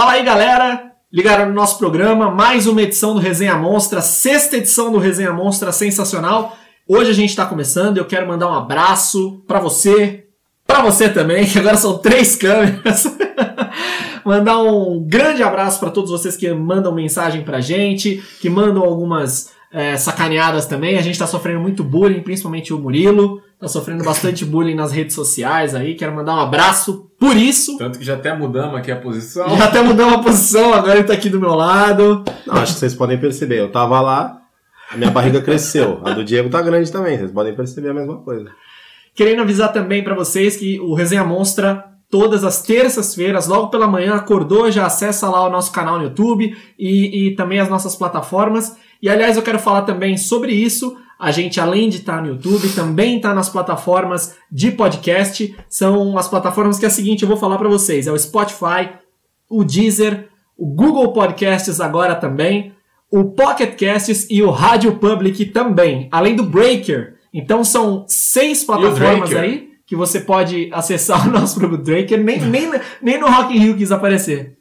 Fala aí, galera! Ligaram no nosso programa, mais uma edição do Resenha Monstra, sexta edição do Resenha Monstra, sensacional. Hoje a gente está começando eu quero mandar um abraço para você, para você também, que agora são três câmeras. mandar um grande abraço para todos vocês que mandam mensagem pra gente, que mandam algumas é, sacaneadas também. A gente tá sofrendo muito bullying, principalmente o Murilo. Tá sofrendo bastante bullying nas redes sociais aí. Quero mandar um abraço por isso. Tanto que já até mudamos aqui a posição. Já até mudamos a posição, agora ele tá aqui do meu lado. Não, acho que vocês podem perceber. Eu tava lá, a minha barriga cresceu. A do Diego tá grande também. Vocês podem perceber a mesma coisa. Querendo avisar também para vocês que o Resenha Monstra todas as terças-feiras, logo pela manhã, acordou, já acessa lá o nosso canal no YouTube e, e também as nossas plataformas. E aliás, eu quero falar também sobre isso. A gente, além de estar no YouTube, também está nas plataformas de podcast. São as plataformas que é a seguinte, eu vou falar para vocês: é o Spotify, o Deezer, o Google Podcasts agora também, o Pocket Casts e o Radio Public também, além do Breaker. Então são seis plataformas aí que você pode acessar o nosso produto Breaker. Nem, nem, nem no Rock in Rio quis aparecer.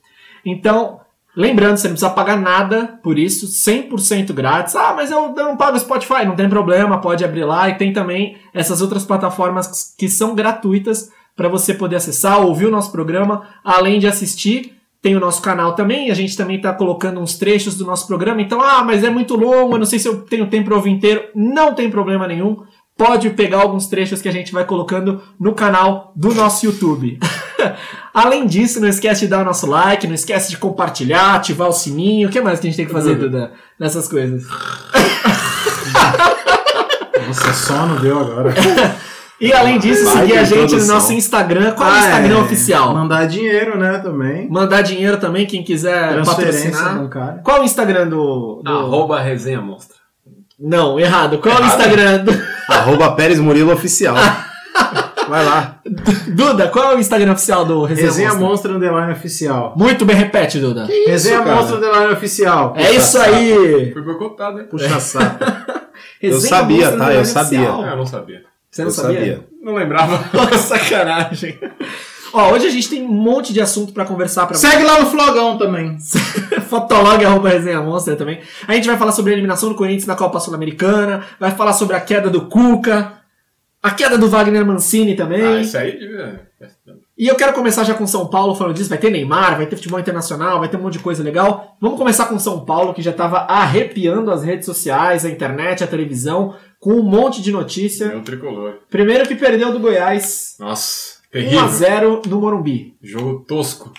Então, Lembrando, você não precisa pagar nada por isso, 100% grátis. Ah, mas eu não pago Spotify, não tem problema, pode abrir lá. E tem também essas outras plataformas que são gratuitas para você poder acessar, ouvir o nosso programa, além de assistir. Tem o nosso canal também, a gente também está colocando uns trechos do nosso programa. Então, ah, mas é muito longo, eu não sei se eu tenho tempo para ouvir inteiro. Não tem problema nenhum pode pegar alguns trechos que a gente vai colocando no canal do nosso YouTube. Além disso, não esquece de dar o nosso like, não esquece de compartilhar, ativar o sininho. O que mais que a gente tem que fazer, Duda, nessas coisas? Nossa, sono deu agora. E além disso, Vai seguir a gente no nosso Instagram. Qual ah, é o Instagram é, oficial? Mandar dinheiro, né, também. Mandar dinheiro também, quem quiser patrocinar. Bancária. Qual o Instagram do... do... Arroba Resenha Monstra. Não, errado. Qual errado. é o Instagram do... Arroba Pérez Murilo Oficial. Vai lá. Duda, qual é o Instagram oficial do Resenha, Resenha Monstra Underline Oficial. Muito bem, repete, Duda. Que Resenha isso, Monstra Underline Oficial. É isso aí. Foi boicotado, hein? Puxa saco. eu sabia, tá? Eu sabia. eu não sabia. Você não sabia? sabia? Não lembrava. Sacanagem. Ó, hoje a gente tem um monte de assunto para conversar. Pra Segue lá no Flogão também. Fotolog, arroba resenha monstra também. A gente vai falar sobre a eliminação do Corinthians na Copa Sul-Americana, vai falar sobre a queda do Cuca, a queda do Wagner Mancini também. Ah, isso aí... E eu quero começar já com São Paulo falando disso. Vai ter Neymar, vai ter futebol internacional, vai ter um monte de coisa legal. Vamos começar com São Paulo, que já estava arrepiando as redes sociais, a internet, a televisão, com um monte de notícia. É um tricolor. Primeiro que perdeu do Goiás. Nossa. Terrível. 1x0 no Morumbi. Jogo tosco. O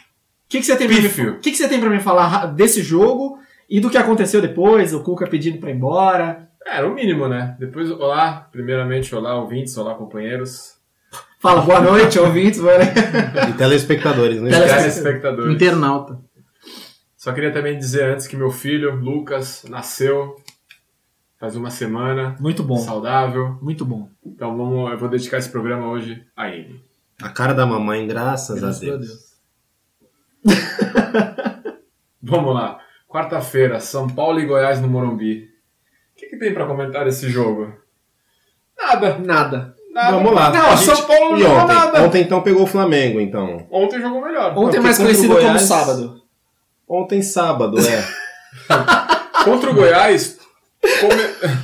que, que, você tem pra que, que você tem para me falar desse jogo e do que aconteceu depois? O Cuca pedindo para ir embora? É, era o mínimo, né? Depois, olá, primeiramente, olá, ouvintes, olá, companheiros. Fala, boa noite, ouvintes. e telespectadores, né? Telespectadores. Internauta. Só queria também dizer antes que meu filho, Lucas, nasceu faz uma semana. Muito bom. Saudável. Muito bom. Então vamos, eu vou dedicar esse programa hoje a ele. A cara da mamãe, graças, graças a Deus. A Deus. Vamos lá. Quarta-feira, São Paulo e Goiás no Morumbi. O que, que tem para comentar esse jogo? Nada. Nada. Nada. Vamos lá. Não, gente... São Paulo não jogou ontem? nada. Ontem então pegou o Flamengo, então. Ontem jogou melhor. Ontem é mais conhecido Goiás... como sábado. Ontem sábado, é. contra o Goiás. Come...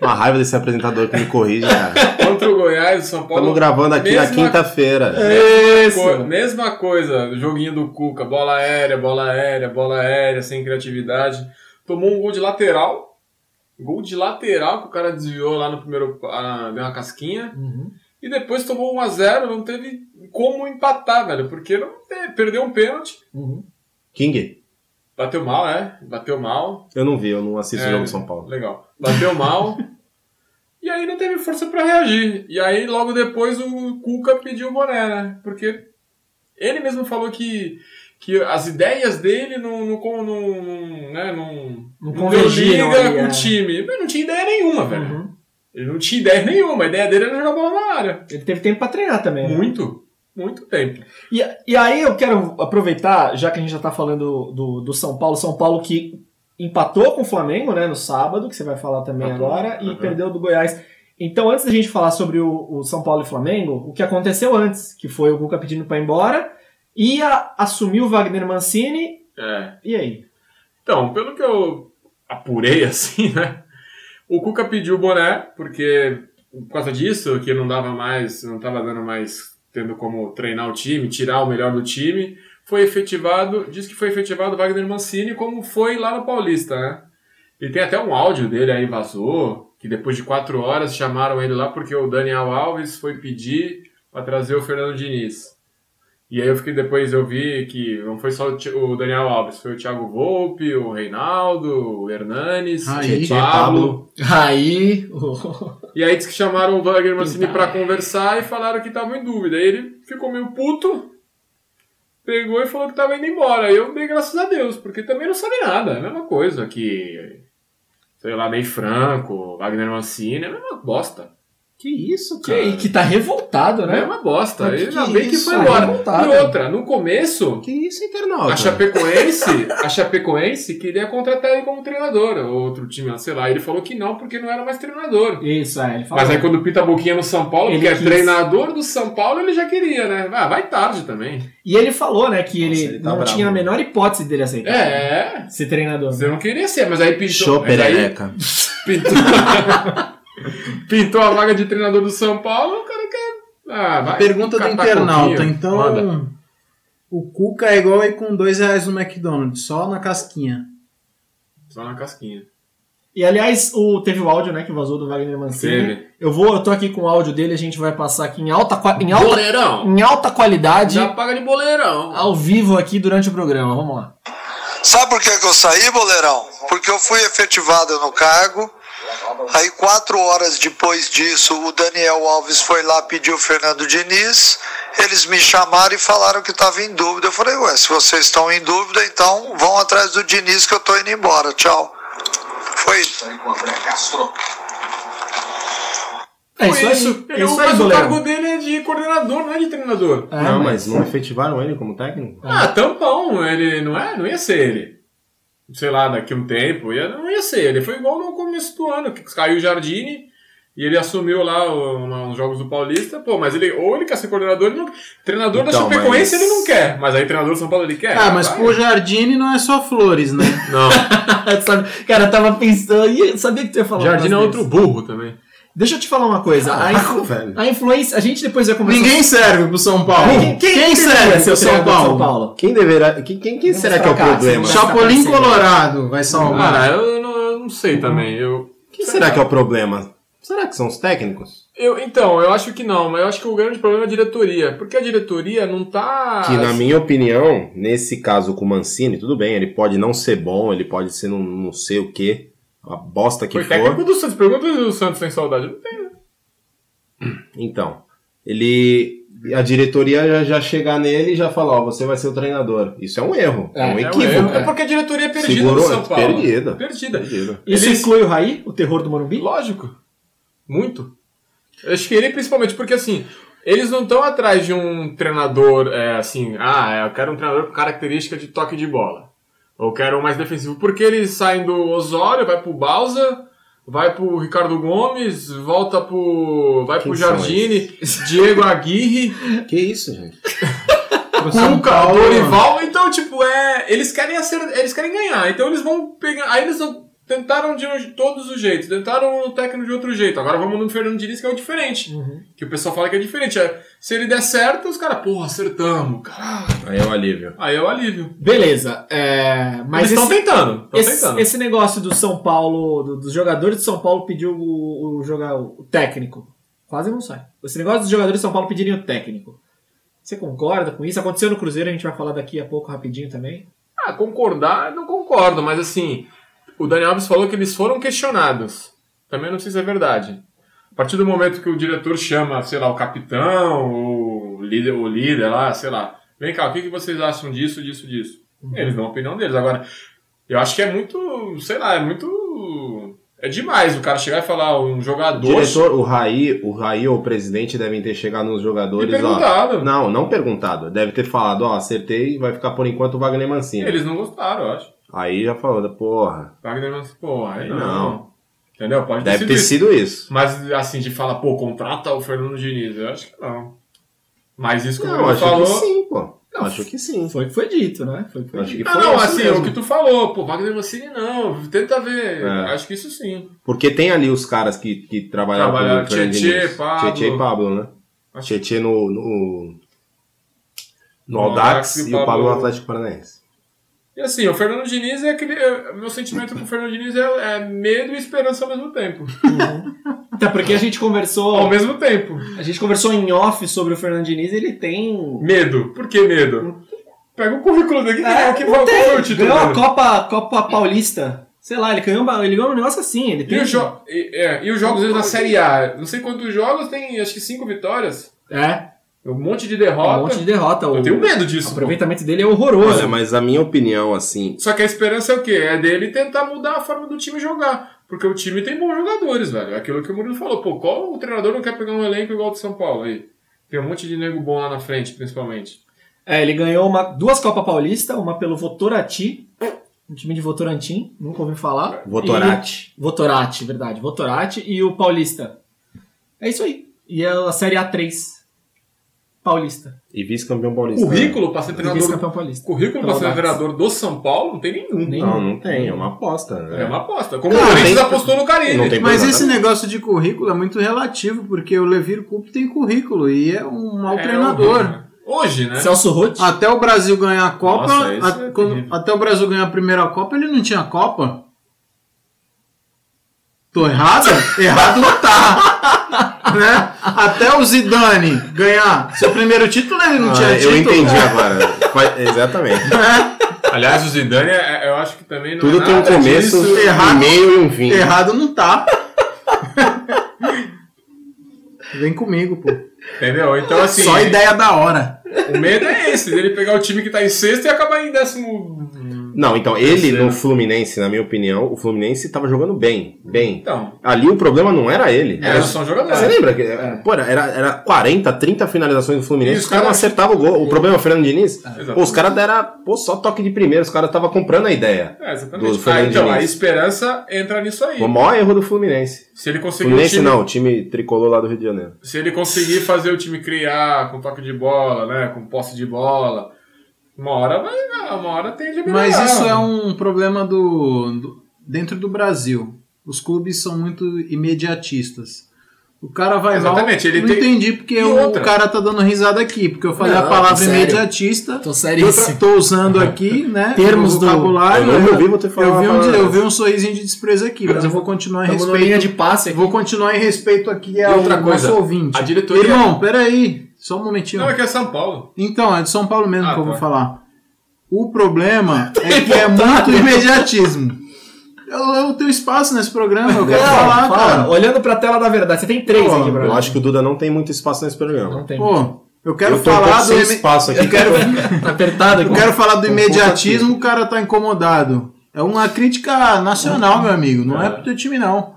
Uma raiva desse apresentador que me corrige, cara. Contra o Goiás, o São Paulo. Estamos gravando aqui mesma, na quinta-feira. Mesma, mesma coisa, joguinho do Cuca, bola aérea, bola aérea, bola aérea, sem criatividade. Tomou um gol de lateral. Gol de lateral que o cara desviou lá no primeiro. Ah, deu uma casquinha. Uhum. E depois tomou 1x0, não teve como empatar, velho, porque não teve, perdeu um pênalti. Uhum. King. Bateu mal, é? Bateu mal. Eu não vi, eu não assisto é, o jogo São Paulo. Legal. Bateu mal. E aí não teve força para reagir. E aí logo depois o Cuca pediu o boné, né? Porque ele mesmo falou que, que as ideias dele não, não, não, não, né? não, não convergiram liga com o é. time. Ele não tinha ideia nenhuma, velho. Uhum. Ele não tinha ideia nenhuma. A ideia dele era jogar bola na área. Ele teve tempo para treinar também. Né? Muito. Muito tempo. E, e aí eu quero aproveitar, já que a gente já tá falando do, do São Paulo, São Paulo que empatou com o Flamengo, né, no sábado, que você vai falar também uhum, agora, e uhum. perdeu do Goiás. Então, antes da gente falar sobre o, o, São Paulo e Flamengo, o que aconteceu antes, que foi o Cuca pedindo para ir embora, ia assumir o Wagner Mancini, É. e aí? Então, pelo que eu apurei, assim, né? O Cuca pediu o boné, porque por causa disso, que não dava mais, não estava dando mais, tendo como treinar o time, tirar o melhor do time, foi efetivado, diz que foi efetivado o Wagner Mancini, como foi lá no Paulista, né? E tem até um áudio dele aí vazou, que depois de quatro horas chamaram ele lá porque o Daniel Alves foi pedir para trazer o Fernando Diniz. E aí eu fiquei depois eu vi que não foi só o Daniel Alves, foi o Thiago Volpe, o Reinaldo, o Hernanes, Aí. o Pablo. Aí. E aí disse que chamaram o Wagner Mancini Tá. pra conversar e falaram que estavam em dúvida. Aí ele ficou meio puto, pegou e falou que tava indo embora. Aí eu dei graças a Deus, porque também não sabe nada, é a mesma coisa que, sei lá, Ney Franco, Wagner Mancini, é a mesma bosta. Que isso, que, aí, que tá revoltado, É né? uma bosta. Mas Ainda que bem que foi é embora. revoltado. E outra, no começo, Que isso, internauta? a Chapecoense, a Chapecoense queria contratar ele como treinador, outro time, sei lá. Ele falou que não, porque não era mais treinador. Isso, é. Ele falou. Mas aí quando pinta a boquinha no São Paulo, Ele que é quis. treinador do São Paulo, ele já queria, né? Ah, vai tarde também. E ele falou, né, que ele, Nossa, ele tá não bravo. tinha a menor hipótese dele aceitar É, ser treinador. você não queria ser, mas aí pintou. Show perereca. pintou, pintou a vaga de treinador do São Paulo, o cara quer. Ah, vai. Pergunta do catar internauta, então. Manda. O Cuca é igual aí com dois reais no McDonald's, só na casquinha. Só na casquinha. E aliás, o, teve o áudio, né, que vazou do Wagner Mancini. Teve. Eu vou, eu tô aqui com o áudio dele, a gente vai passar aqui em alta, em alta, Boleirão. em alta qualidade, Já paga de boleirão. ao vivo aqui durante o programa. Vamos lá. Sabe por que, que eu saí, boleirão? Porque eu fui efetivado no cargo. Aí, quatro horas depois disso, o Daniel Alves foi lá pedir o Fernando Diniz. Eles me chamaram e falaram que estava em dúvida. Eu falei, ué, se vocês estão em dúvida, então vão atrás do Diniz que eu tô indo embora. Tchau. Foi isso. É isso, isso. aí. Ele, É isso mas aí, o cargo dele é de coordenador, não é de treinador. É, não, mas não efetivaram ele como técnico? Ah, tampão, ele não é, não ia ser ele. Sei lá, daqui a um tempo, ia, não ia ser ele. Foi igual no começo do ano, que caiu o Jardine e ele assumiu lá os jogos do Paulista. Pô, mas ele ou ele quer ser coordenador, ele não Treinador da Então, Chapecoense mas- ele não quer, mas aí treinador do São Paulo ele quer. Ah, mas pro Jardine não é só flores, né? Não, cara, eu tava pensando. Sabia que tu ia falar Jardine é outro desse. burro também. Deixa eu te falar uma coisa. A, Caraca, influ- velho. a influência. A gente depois vai conversar. Ninguém serve pro São Paulo. Quem, quem, quem serve pro o São Paulo? São Paulo? Quem deverá. Quem, quem, quem será que é o cá, problema? Chapolin Colorado vai salvar. Cara, eu não, eu não sei também. Eu, Quem será que é o problema? Será que são os técnicos? eu, então, eu acho que não, mas eu acho que o grande problema é a diretoria. Porque a diretoria não tá. Que, na minha opinião, nesse caso com o Mancini, tudo bem, ele pode não ser bom, ele pode ser não, não sei o que, a bosta que Foi for. técnico do Santos. Pergunta se o Santos tem saudade. Não tem, né? Então, ele. A diretoria já, já chegar nele e já falar, ó, você vai ser o treinador. Isso é um erro, é, um É, é um equívoco. erro. É porque a diretoria é perdida Segurou, no São Paulo. perdida. Perdida. Isso Eles- inclui o Raí, o terror do Morumbi? Lógico. Muito. Eu acho que ele principalmente, porque assim, eles não estão atrás de um treinador, é, assim, ah, eu quero um treinador com característica de toque de bola. Ou quero um mais defensivo. Porque eles saem do Osório, vai pro Balsa, vai pro Ricardo Gomes, volta pro. vai Quem pro Jardine, Diego Aguirre, Que isso, gente? Cuca, Dorival. Então, tipo, é. Eles querem acertar, eles querem ganhar. Então eles vão pegar. Aí eles não- tentaram de um- todos os jeitos. Tentaram o técnico de outro jeito. Agora vamos no Fernando Diniz, que é o diferente. Que o pessoal fala que é diferente. É, se ele der certo, os caras, porra, acertamos, caralho. Aí é o alívio. Aí é o alívio. Beleza. é, mas Eles estão esse, tentando. Tentando. esse negócio do São Paulo, do- dos jogadores de São Paulo pedir o, o, jogar, o técnico. Quase não sai. Esse negócio dos jogadores de São Paulo pedirem o técnico. Você concorda com isso? Aconteceu no Cruzeiro, a gente vai falar daqui a pouco rapidinho também. Ah, concordar, eu não concordo, mas assim, o Daniel Alves falou que eles foram questionados. Também não sei se é verdade. A partir do momento que o diretor chama, sei lá, o capitão, o líder, o líder lá, sei lá, vem cá, o que, que vocês acham disso, disso, disso? Eles dão a opinião deles. Agora, eu acho que é muito, sei lá, é muito. É demais o cara chegar e falar, um O jogador. diretor, o Raí, o Raí ou o presidente devem ter chegado nos e jogadores, ó. perguntado. Não, não perguntado. Deve ter falado, ó, acertei, vai ficar por enquanto o Wagner Mancini. Eles não gostaram, eu acho. Aí já falou, porra, Wagner Mancini, pô, aí não. Não. Entendeu? Pode deve sido ter isso. sido isso. Mas assim, de falar, pô, contrata o Fernando Diniz, eu acho que não. Mas isso, como Não, ele acho falou. que sim, pô. Acho que sim. Foi o que foi dito, né? Foi o que foi Acho dito. que Ah, foi não, isso assim, mesmo. o que tu falou, pô, Wagner Mancini não, tenta ver. É. Acho que isso sim. Porque tem ali os caras que, que trabalharam Trabalharam, com o Fernando Tietê, Diniz. Pablo. Tietê e Pablo, né? Acho- Tietê no, no, no No Audax Audax e o Pablo no Atlético Paranaense. E assim, o Fernando Diniz é aquele. é- Meu sentimento com o Fernando Diniz é, é medo e esperança ao mesmo tempo. Até porque a gente conversou. Ao mesmo tempo. A gente conversou em off sobre o Fernando Diniz ele tem. Medo. Por que medo? Pega o currículo dele. Que, É, que, não qual tem. foi o título? Ganhou a? Copa, Copa Paulista. Sei lá, ele ganhou, ele ganhou um negócio assim. Ele E, tem. os jo- e- é, e os jogos dele na Série A? Não sei quantos jogos, tem acho que cinco vitórias. É, Um monte de um derrota. monte de derrota. O, Eu tenho medo o disso. pô. aproveitamento dele é horroroso. Olha, mas a minha opinião, assim, Só que a esperança é o quê? É dele tentar mudar a forma do time jogar. Porque o time tem bons jogadores, velho. É Aquilo que o Murilo falou. Pô, qual o treinador não quer pegar um elenco igual o do São Paulo aí? Tem um monte de nego bom lá na frente, principalmente. É, ele ganhou uma, duas Copas Paulista, uma pelo Votorati, um time de Votorantim, nunca ouvi falar. Votorati. E- Votorati, verdade. Votorati e o Paulista. É isso aí. E a Série A3 Paulista. e vice-campeão paulista. Currículo pra ser E treinador. vice-campeão paulista. Currículo pra ser treinador do São Paulo não tem nenhum. Nem- Não, não tem, é uma aposta. né? É uma aposta. Como Não, o Corinthians tem- apostou no tem Mas problema. esse negócio de currículo é muito relativo, porque o Levir Coupe tem currículo e é um mau É treinador. horrível. Hoje, né? Celso Roth. Até o Brasil ganhar a Copa, Nossa, a- é quando- até o Brasil ganhar a primeira Copa, ele não tinha Copa. Tô errado? errado não tá. Né? Até o Zidane ganhar seu primeiro título, ele não Ah, tinha eu título. entendi agora. Exatamente. Aliás, o Zidane, é- eu acho que também não Tudo é tem um começo, disso. errado. um meio e um fim. Errado não tá. Vem comigo, pô. Entendeu? Então, assim, Só ideia da hora. o medo é esse, dele pegar o time que tá em sexto e acabar em décimo. Não, então, ele no Fluminense, na minha opinião, o Fluminense tava jogando bem. Bem. Então, Ali o problema não era ele. é, são jogadores. Você lembra? que Pô, era, era 40, 30 finalizações do Fluminense, E os caras não caras- acertavam o gol. O problema é o Fernando Diniz. Exato. Pô, os caras deram pô, só toque de primeiro, os caras estavam comprando a ideia. É, exatamente. Do Fernando Ah, então, a Diniz. esperança entra nisso aí. O maior erro do Fluminense. Se ele conseguir o Fluminense time, não, o time tricolor lá do Rio de Janeiro. se ele conseguir fazer o time criar com toque de bola, né, com posse de bola, uma hora vai, uma hora tende a melhorar. Mas isso é um problema do, do- dentro do Brasil. Os clubes são muito imediatistas. O cara vai Exatamente, mal. ele não tem- entendi porque E o, cara tá dando risada aqui, porque eu falei Não, a palavra sério. imediatista. Tô Eu seríssimo. tô usando aqui, né? Termos do- vocabulário. Eu não ouvi você falar eu vi, um, eu vi um sorrisinho de desprezo aqui, mas eu vou continuar em linha de respeito. passe aqui. Vou continuar em respeito aqui ao outra coisa, nosso ouvinte. a diretoria- Irmão, peraí. Só um momentinho. Não, é que é São Paulo. Então, é de São Paulo mesmo Ah, que eu tá. vou falar. O problema é que é muito imediatismo. Eu, eu tenho espaço nesse programa, eu quero Não, falar, fala. cara. Olhando pra tela da verdade. Você tem três Pô, aqui, Bruno. Eu acho que o Duda não tem muito espaço nesse programa. Não tem. Pô, eu quero eu tô um falar pouco do espaço aqui. eu quero, Tá apertado aqui. eu quero falar do um imediatismo, o cara tá incomodado. É uma crítica nacional, meu amigo, não é pro teu time não.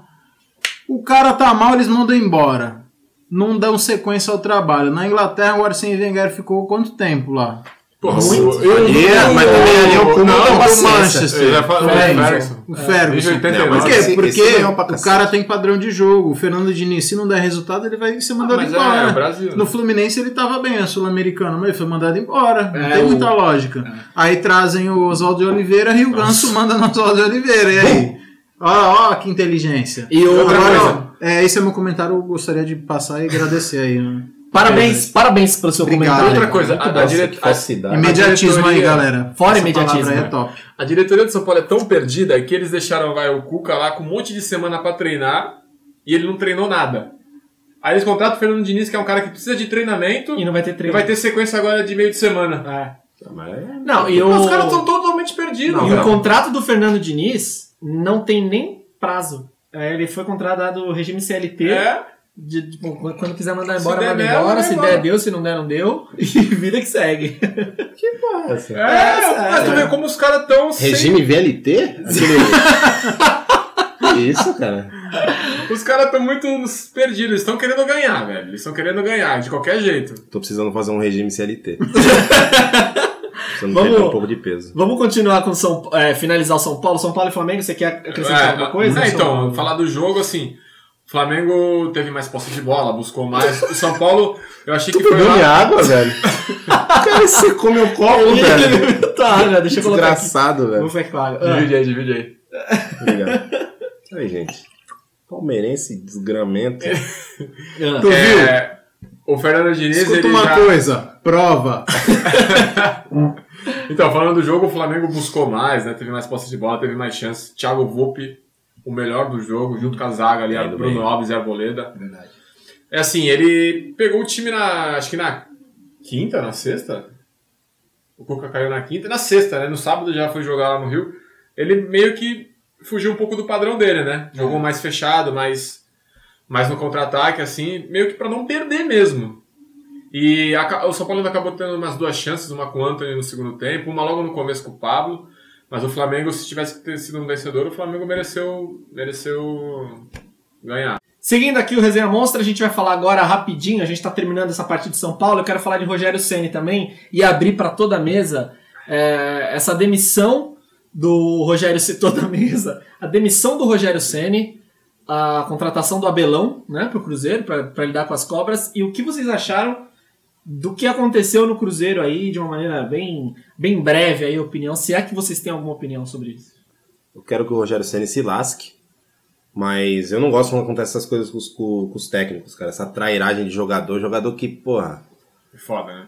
O cara tá mal, eles mandam embora. Não dão sequência ao trabalho. Na Inglaterra, o Arsene Wenger ficou quanto tempo lá? Porra, Muito. eu- Ali é- mas também ali é o cúmulo Não, da o paciência. Manchester. Eu falo- O o Ferguson. Ferguson. O Ferguson. Desde 89. Não, Por quê? esse- Porque pra o cara tem padrão de jogo. O Fernando Diniz, se não der resultado, ele vai ser mandado é, embora. é o Brasil, né? No Fluminense ele tava bem, é sul-americano, mas ele foi mandado embora. Não É, tem muita lógica. Aí trazem o Oswaldo de Oliveira e o Ganso manda no Oswaldo de Oliveira. E aí? Ó, ó, que inteligência. E o- Outra Agora, coisa. É, esse é meu comentário, eu gostaria de passar e agradecer aí. Né? Parabéns, parabéns pelo seu Obrigado. comentário. Outra coisa, a, a, dire- a-. Imediatismo aí, diretoria- galera. Fora Essa imediatismo, aí né? é top. a diretoria de São Paulo é tão perdida que eles deixaram vai, o Cuca lá com um monte de semana pra treinar e ele não treinou nada. Aí eles contratam o Fernando Diniz, que é um cara que precisa de treinamento E não vai ter e treino. vai ter sequência agora de meio de semana. É. Mas- Não, e o... Os caras estão totalmente perdidos. E cara. o contrato do Fernando Diniz não tem nem prazo. É, ele foi contratado regime CLT. É, de- tipo, quando quiser mandar embora, manda embora. vai Se embora. der, deu. Se não der, não deu. E vida que segue. Essa- é, É, mas tu é. vê como os caras estão Regime VLT? Aquele... Isso, cara. Os caras estão muito perdidos, eles estão querendo ganhar, velho. Eles estão querendo ganhar, de qualquer jeito. Tô precisando fazer um regime CLT. Vamos- um pouco de peso. Vamos continuar com São é, finalizar o São Paulo. São Paulo e Flamengo, você quer acrescentar É, alguma coisa? é, então, falar do jogo, assim. O Flamengo teve mais posse de bola, buscou mais. O São Paulo, eu achei que foi minha lá. água, velho? Cara, você come o copo, velho. tá, já, deixa eu colocar aqui. Desgraçado, velho. Com água. Ah. Divide aí, divide aí. Obrigado. Aí, gente. Palmeirense desgramento. Ah. Tu viu? É, o Fernando Diniz, Escuta ele uma já... coisa, prova. Então, falando do jogo, o Flamengo buscou mais, né? Teve mais posse de bola, teve mais chances. Thiago Volpe, o melhor do jogo, junto com a zaga ali, a Indo Bruno. Alves e a Arboleda. Verdade. É assim, ele pegou o time na. Acho que na quinta, na sexta? O Cuca caiu na quinta, na sexta, né? No sábado já foi jogar lá no Rio. Ele meio que fugiu um pouco do padrão dele, né? Jogou mais fechado, mais, mais no contra-ataque, assim, meio que pra não perder mesmo. E a- o São Paulo acabou tendo umas duas chances, uma com o Anthony no segundo tempo, uma logo no começo com o Pablo. Mas o Flamengo, se tivesse sido um vencedor, o Flamengo mereceu, mereceu ganhar. Seguindo aqui o Resenha Monstra, a gente vai falar agora rapidinho, a gente está terminando essa parte de São Paulo, eu quero falar de Rogério Ceni também e abrir para toda a mesa é, essa demissão do Rogério Ceni, toda a mesa, a demissão do Rogério Ceni, a contratação do Abelão, né, pro Cruzeiro para lidar com as cobras e o que vocês acharam do que aconteceu no Cruzeiro aí de uma maneira bem bem breve aí a opinião, se é que vocês têm alguma opinião sobre isso. Eu quero que o Rogério Senna se lasque. Mas eu não gosto quando acontece essas coisas com os, com- com os técnicos, cara. Essa trairagem de jogador. Jogador que, porra, É foda, né?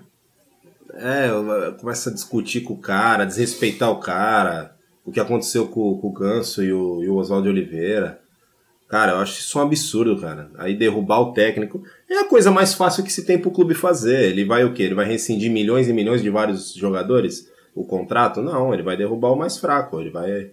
é, começa a discutir com o cara, desrespeitar o cara. O que aconteceu com, com o Ganso e o, e o Oswaldo Oliveira. Cara, eu acho isso um absurdo, cara. Aí derrubar o técnico é a coisa mais fácil que se tem pro clube fazer. Ele vai o quê? Ele vai rescindir milhões e milhões de vários jogadores? O contrato? Não, ele vai derrubar o mais fraco. Ele vai.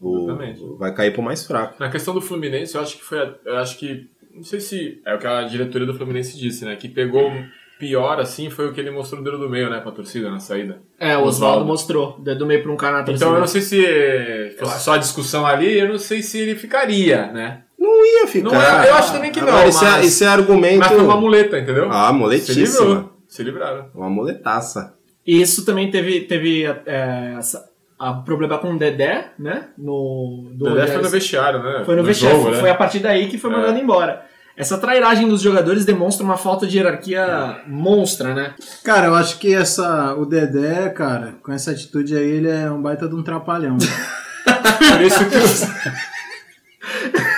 O, Exatamente. vai cair pro mais fraco. Na questão do Fluminense, eu acho que foi. a- Eu acho que. Não sei se é o que a diretoria do Fluminense disse, né? Que pegou pior, assim, foi o que ele mostrou no dedo do meio, né? Pra torcida na saída. É, o Oswaldo mostrou, do meio para um cara na torcida. Então eu não sei se fosse só a discussão ali, eu não sei se ele ficaria, né? Não ia ficar. Não é- eu acho também que não, Agora, Isso, é, mas- isso é argumento. Mas foi uma muleta, entendeu? Ah, Se muletíssima. livrou. Se livraram. Uma muletaça. E isso também teve, teve é, essa, a problema com o Dedé, né? No, do O Dedé foi no vestiário, né? Foi no vestiário, jogo, né? foi a partir daí que foi É. mandado embora. Essa trairagem dos jogadores demonstra uma falta de hierarquia monstra, né? Cara, eu acho que essa, o Dedé, cara, com essa atitude aí, ele é um baita de um trapalhão. Por isso que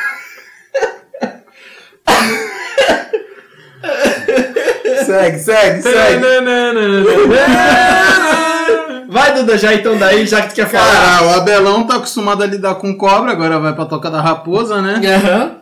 os... segue, segue, Vai, Duda, já então daí, já que tu quer falar. Cara, o Abelão tá acostumado a lidar com cobra, agora vai pra toca da raposa, né? Aham.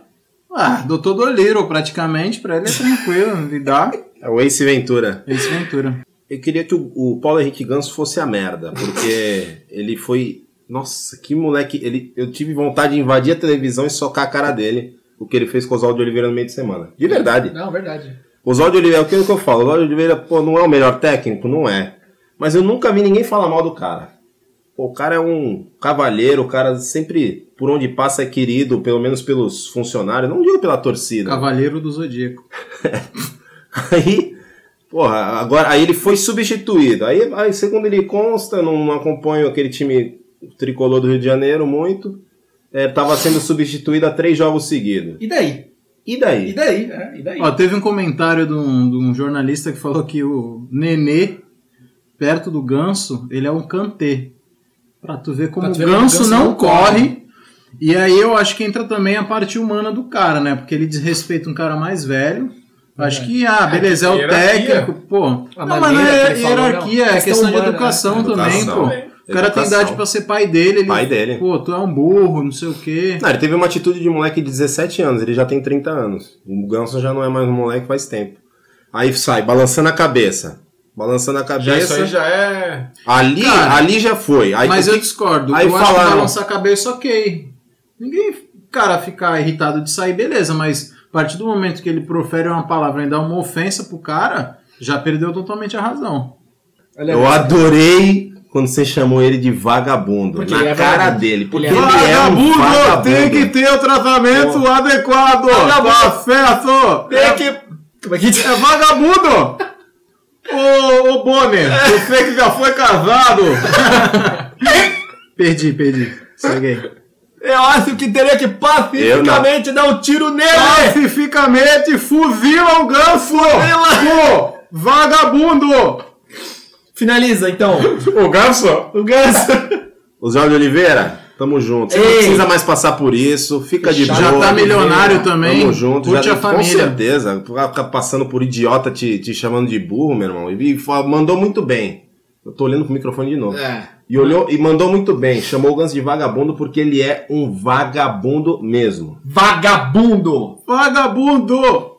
Ah, doutor Doliro, praticamente, pra ele é tranquilo lidar. É o Ace Ventura. Esse Ventura. Eu queria que o, o Paulo Henrique Ganso fosse a merda, porque ele foi. Nossa, que moleque. Ele, eu tive vontade de invadir a televisão e socar a cara dele, o que ele fez com o Oswaldo Oliveira no meio de semana. De verdade. Não, verdade. Oswaldo Oliveira, o que que eu falo? O Oswaldo Oliveira, pô, não é o melhor técnico? Não é. Mas eu nunca vi ninguém falar mal do cara. Pô, o cara é um cavalheiro, o cara sempre, por onde passa, é querido, pelo menos pelos funcionários, não digo pela torcida. Cavaleiro do Zodíaco. Aí, porra, agora aí ele foi substituído. Aí, aí segundo ele consta, não, não acompanho aquele time tricolor do Rio de Janeiro muito. Estava sendo substituído a três jogos seguidos. E daí? E daí? E daí? É, e daí? Ó, teve um comentário de um, de um jornalista que falou que o Nenê, perto do Ganso, ele é um cantê. Pra tu ver como o tu ver como ganso, o ganso não não corre. E aí eu acho que entra também a parte humana do cara, né? Porque ele desrespeita um cara mais velho. Acho que, ah, beleza, é o hierarquia. técnico, pô. A não, mas não maneira é ele falou, hierarquia, não. é Questão questão de humana, educação né? também, Educação. pô. O cara tem Educação. idade pra ser pai dele, ele, Pai dele. pô, tu é um burro, não sei o quê. Não, ele teve uma atitude de moleque de 17 anos, ele já tem 30 anos. O Ganso já não é mais um moleque faz tempo. Aí sai, balançando a cabeça. Balançando a Já isso cabeça. aí já é. Ali, Cara, ali já foi. Aí, Mas o eu que- discordo. aí eu acho que falaram- balançar a cabeça, ok. Ninguém, cara, ficar irritado de sair, beleza, mas a partir do momento que ele profere uma palavra e dá uma ofensa pro cara, já perdeu totalmente a razão. Eu adorei quando você chamou ele de vagabundo. Porque na é cara vagabundo. dele. Porque Ele ele, é é um vagabundo. ter o tratamento Pô. adequado. Vagabundo. Tem que. Como é que É vagabundo! Ô, ô Bonner, você que já foi casado! perdi, perdi. Segue aí. Eu acho que teria que pacificamente dar um tiro nele! Pacificamente fuzila o ganso! Pô, vagabundo! Finaliza, então. O Ganso? O Ganso. O Zé de Oliveira, tamo junto. Você não precisa mais passar por isso. Fica de Já boa. Já tá milionário também. Tamo junto. Curte já, a família. Com certeza. Ficar passando por idiota te, te chamando de burro, meu irmão. E mandou muito bem. Eu tô olhando pro microfone de novo. É. E olhou e mandou muito bem. Chamou o Ganso de vagabundo porque ele é um vagabundo mesmo. Vagabundo! Vagabundo!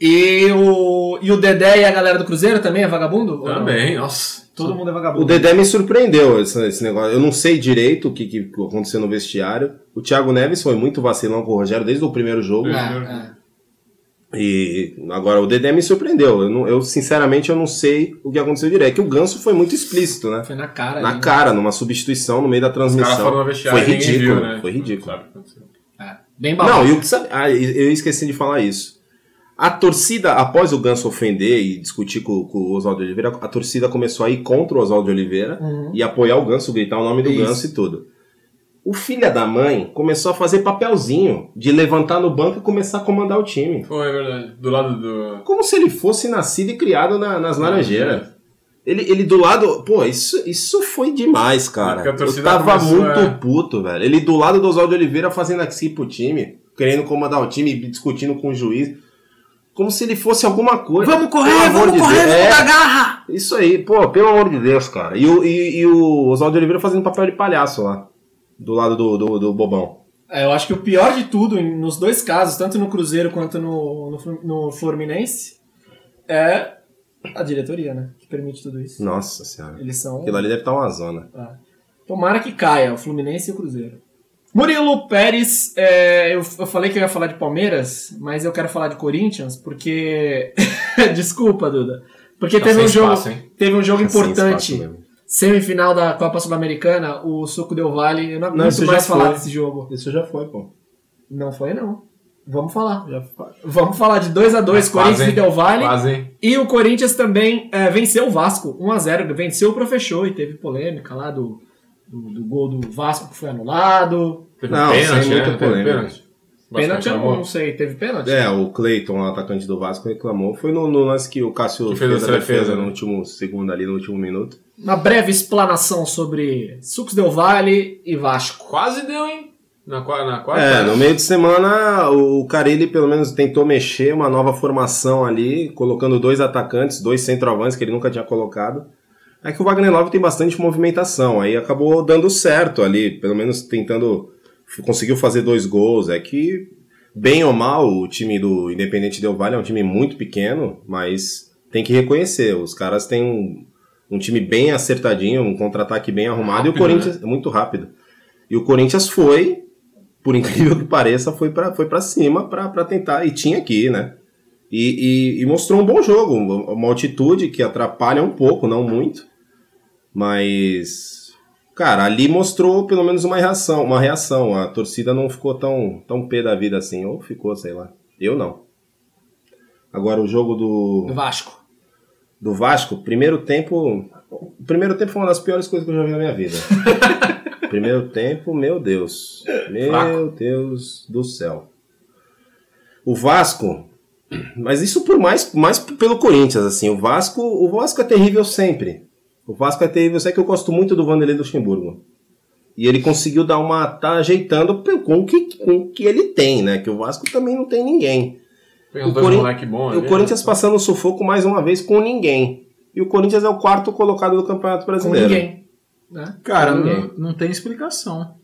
E o, e o Dedé e a galera do Cruzeiro também é vagabundo? Também, nossa. Todo mundo é vagabundo. O Dedé me surpreendeu esse, esse negócio. Eu não sei direito o que, que aconteceu no vestiário. O Thiago Neves foi muito vacilão com o Rogério desde o primeiro jogo. É, é. E agora o Dedé me surpreendeu. Eu, não- eu, sinceramente eu não sei o que aconteceu direito. É que o Ganso foi muito explícito, né? Foi na cara. Na né? cara, numa substituição no meio da transmissão. Foi ridículo. viu, né? Foi ridículo. É. Bem babaca. Não, e o que sabe? Ah, eu esqueci de falar isso. A torcida, após o Ganso ofender e discutir com, com o Oswaldo Oliveira, a torcida começou a ir contra o Oswaldo de Oliveira Uhum. e apoiar o Ganso, gritar o nome do Isso. Ganso e tudo. O filho da mãe começou a fazer papelzinho de levantar no banco e começar a comandar o time. Foi, é verdade. Do lado do. Como se ele fosse nascido e criado na- nas laranjeiras. Ele, ele do lado. Pô, isso, isso foi demais, cara. Porque a Eu torcida tava começou, muito é. puto, velho. Ele do lado do Oswaldo Oliveira fazendo aqui pro time, querendo comandar o time, discutindo com o juiz. Como se ele fosse alguma coisa. Vamos correr, vamos de correr, Deus. vamos É, dar garra! Isso aí, pô, pelo amor de Deus, cara. E o, e, e o Oswaldo Oliveira fazendo papel de palhaço lá. Do lado do, do, do bobão. É, eu acho que o pior de tudo, nos dois casos, tanto no Cruzeiro quanto no, no, no Fluminense, é a diretoria, né? Que permite tudo isso. Nossa senhora. Eles são. Aquilo ali deve estar uma zona. Ah. Tomara que caia o Fluminense e o Cruzeiro. Murilo Pérez, é, eu, eu falei que eu ia falar de Palmeiras, mas eu quero falar de Corinthians, porque. Desculpa, Duda. Porque Tá teve, um jogo, espaço, hein? teve um jogo Tá importante. Semifinal da Copa Sul-Americana, o Suco Del Vale. Eu não Não, aguento mais já falar foi. desse jogo. Isso já foi, pô. Não foi, não. Vamos falar. Vamos falar de 2 a 2 Mas Corinthians quase, e Del Valle. Quase, hein? E o Corinthians também é, venceu o Vasco, 1x0, venceu o Profechou e teve polêmica lá do, do, do gol do Vasco que foi anulado. Teve Não, sem muita né? Teve polêmica. pênalti. Pênalti eu não sei, teve pênalti? É, o Cleiton, o atacante do Vasco, reclamou. Foi no, no lance que o Cássio Que fez fez, a defesa defesa, no né? último segundo ali, no último minuto. Uma breve explanação sobre Sucos Del Valle e Vasco. Quase deu, hein? Na, na quarta. É, no meio de semana o Carilli pelo menos tentou mexer uma nova formação ali, colocando dois atacantes, dois centroavantes que ele nunca tinha colocado. É que o Wagner Love tem bastante movimentação, aí acabou dando certo ali, pelo menos tentando, conseguiu fazer dois gols. É que, bem ou mal, o time do Independente Del Valle é um time muito pequeno, mas tem que reconhecer, os caras têm um, um time bem acertadinho, um contra-ataque bem arrumado, e o Rápido, Corinthians é muito rápido. E o Corinthians foi, por incrível que pareça, foi pra, foi pra cima pra tentar, e tinha aqui, né? E, e- e mostrou um bom jogo, uma altitude que atrapalha um pouco, não muito, mas, cara, ali mostrou pelo menos uma reação, uma reação, a torcida não ficou tão, tão pé da vida assim, ou ficou, sei lá, eu não. Agora o jogo do, Do Vasco. do Vasco, primeiro tempo. O primeiro tempo foi uma das piores coisas que eu já vi na minha vida. primeiro tempo, meu Deus. Meu Fraco. Deus do céu. O Vasco. Mas isso por mais, mais pelo Corinthians, assim. O Vasco, o Vasco é terrível sempre. O Vasco é terrível, eu sei que eu gosto muito do Vanderlei Luxemburgo. E ele conseguiu dar uma. tá ajeitando com o que, com o que ele tem, né? Que o Vasco também não tem ninguém. Tem o Corin- moleque bom o ali, Corinthians né? passando sufoco mais uma vez com ninguém. E o Corinthians é o quarto colocado do Campeonato Com Brasileiro. ninguém. Né? Cara, Ninguém. não, não tem explicação.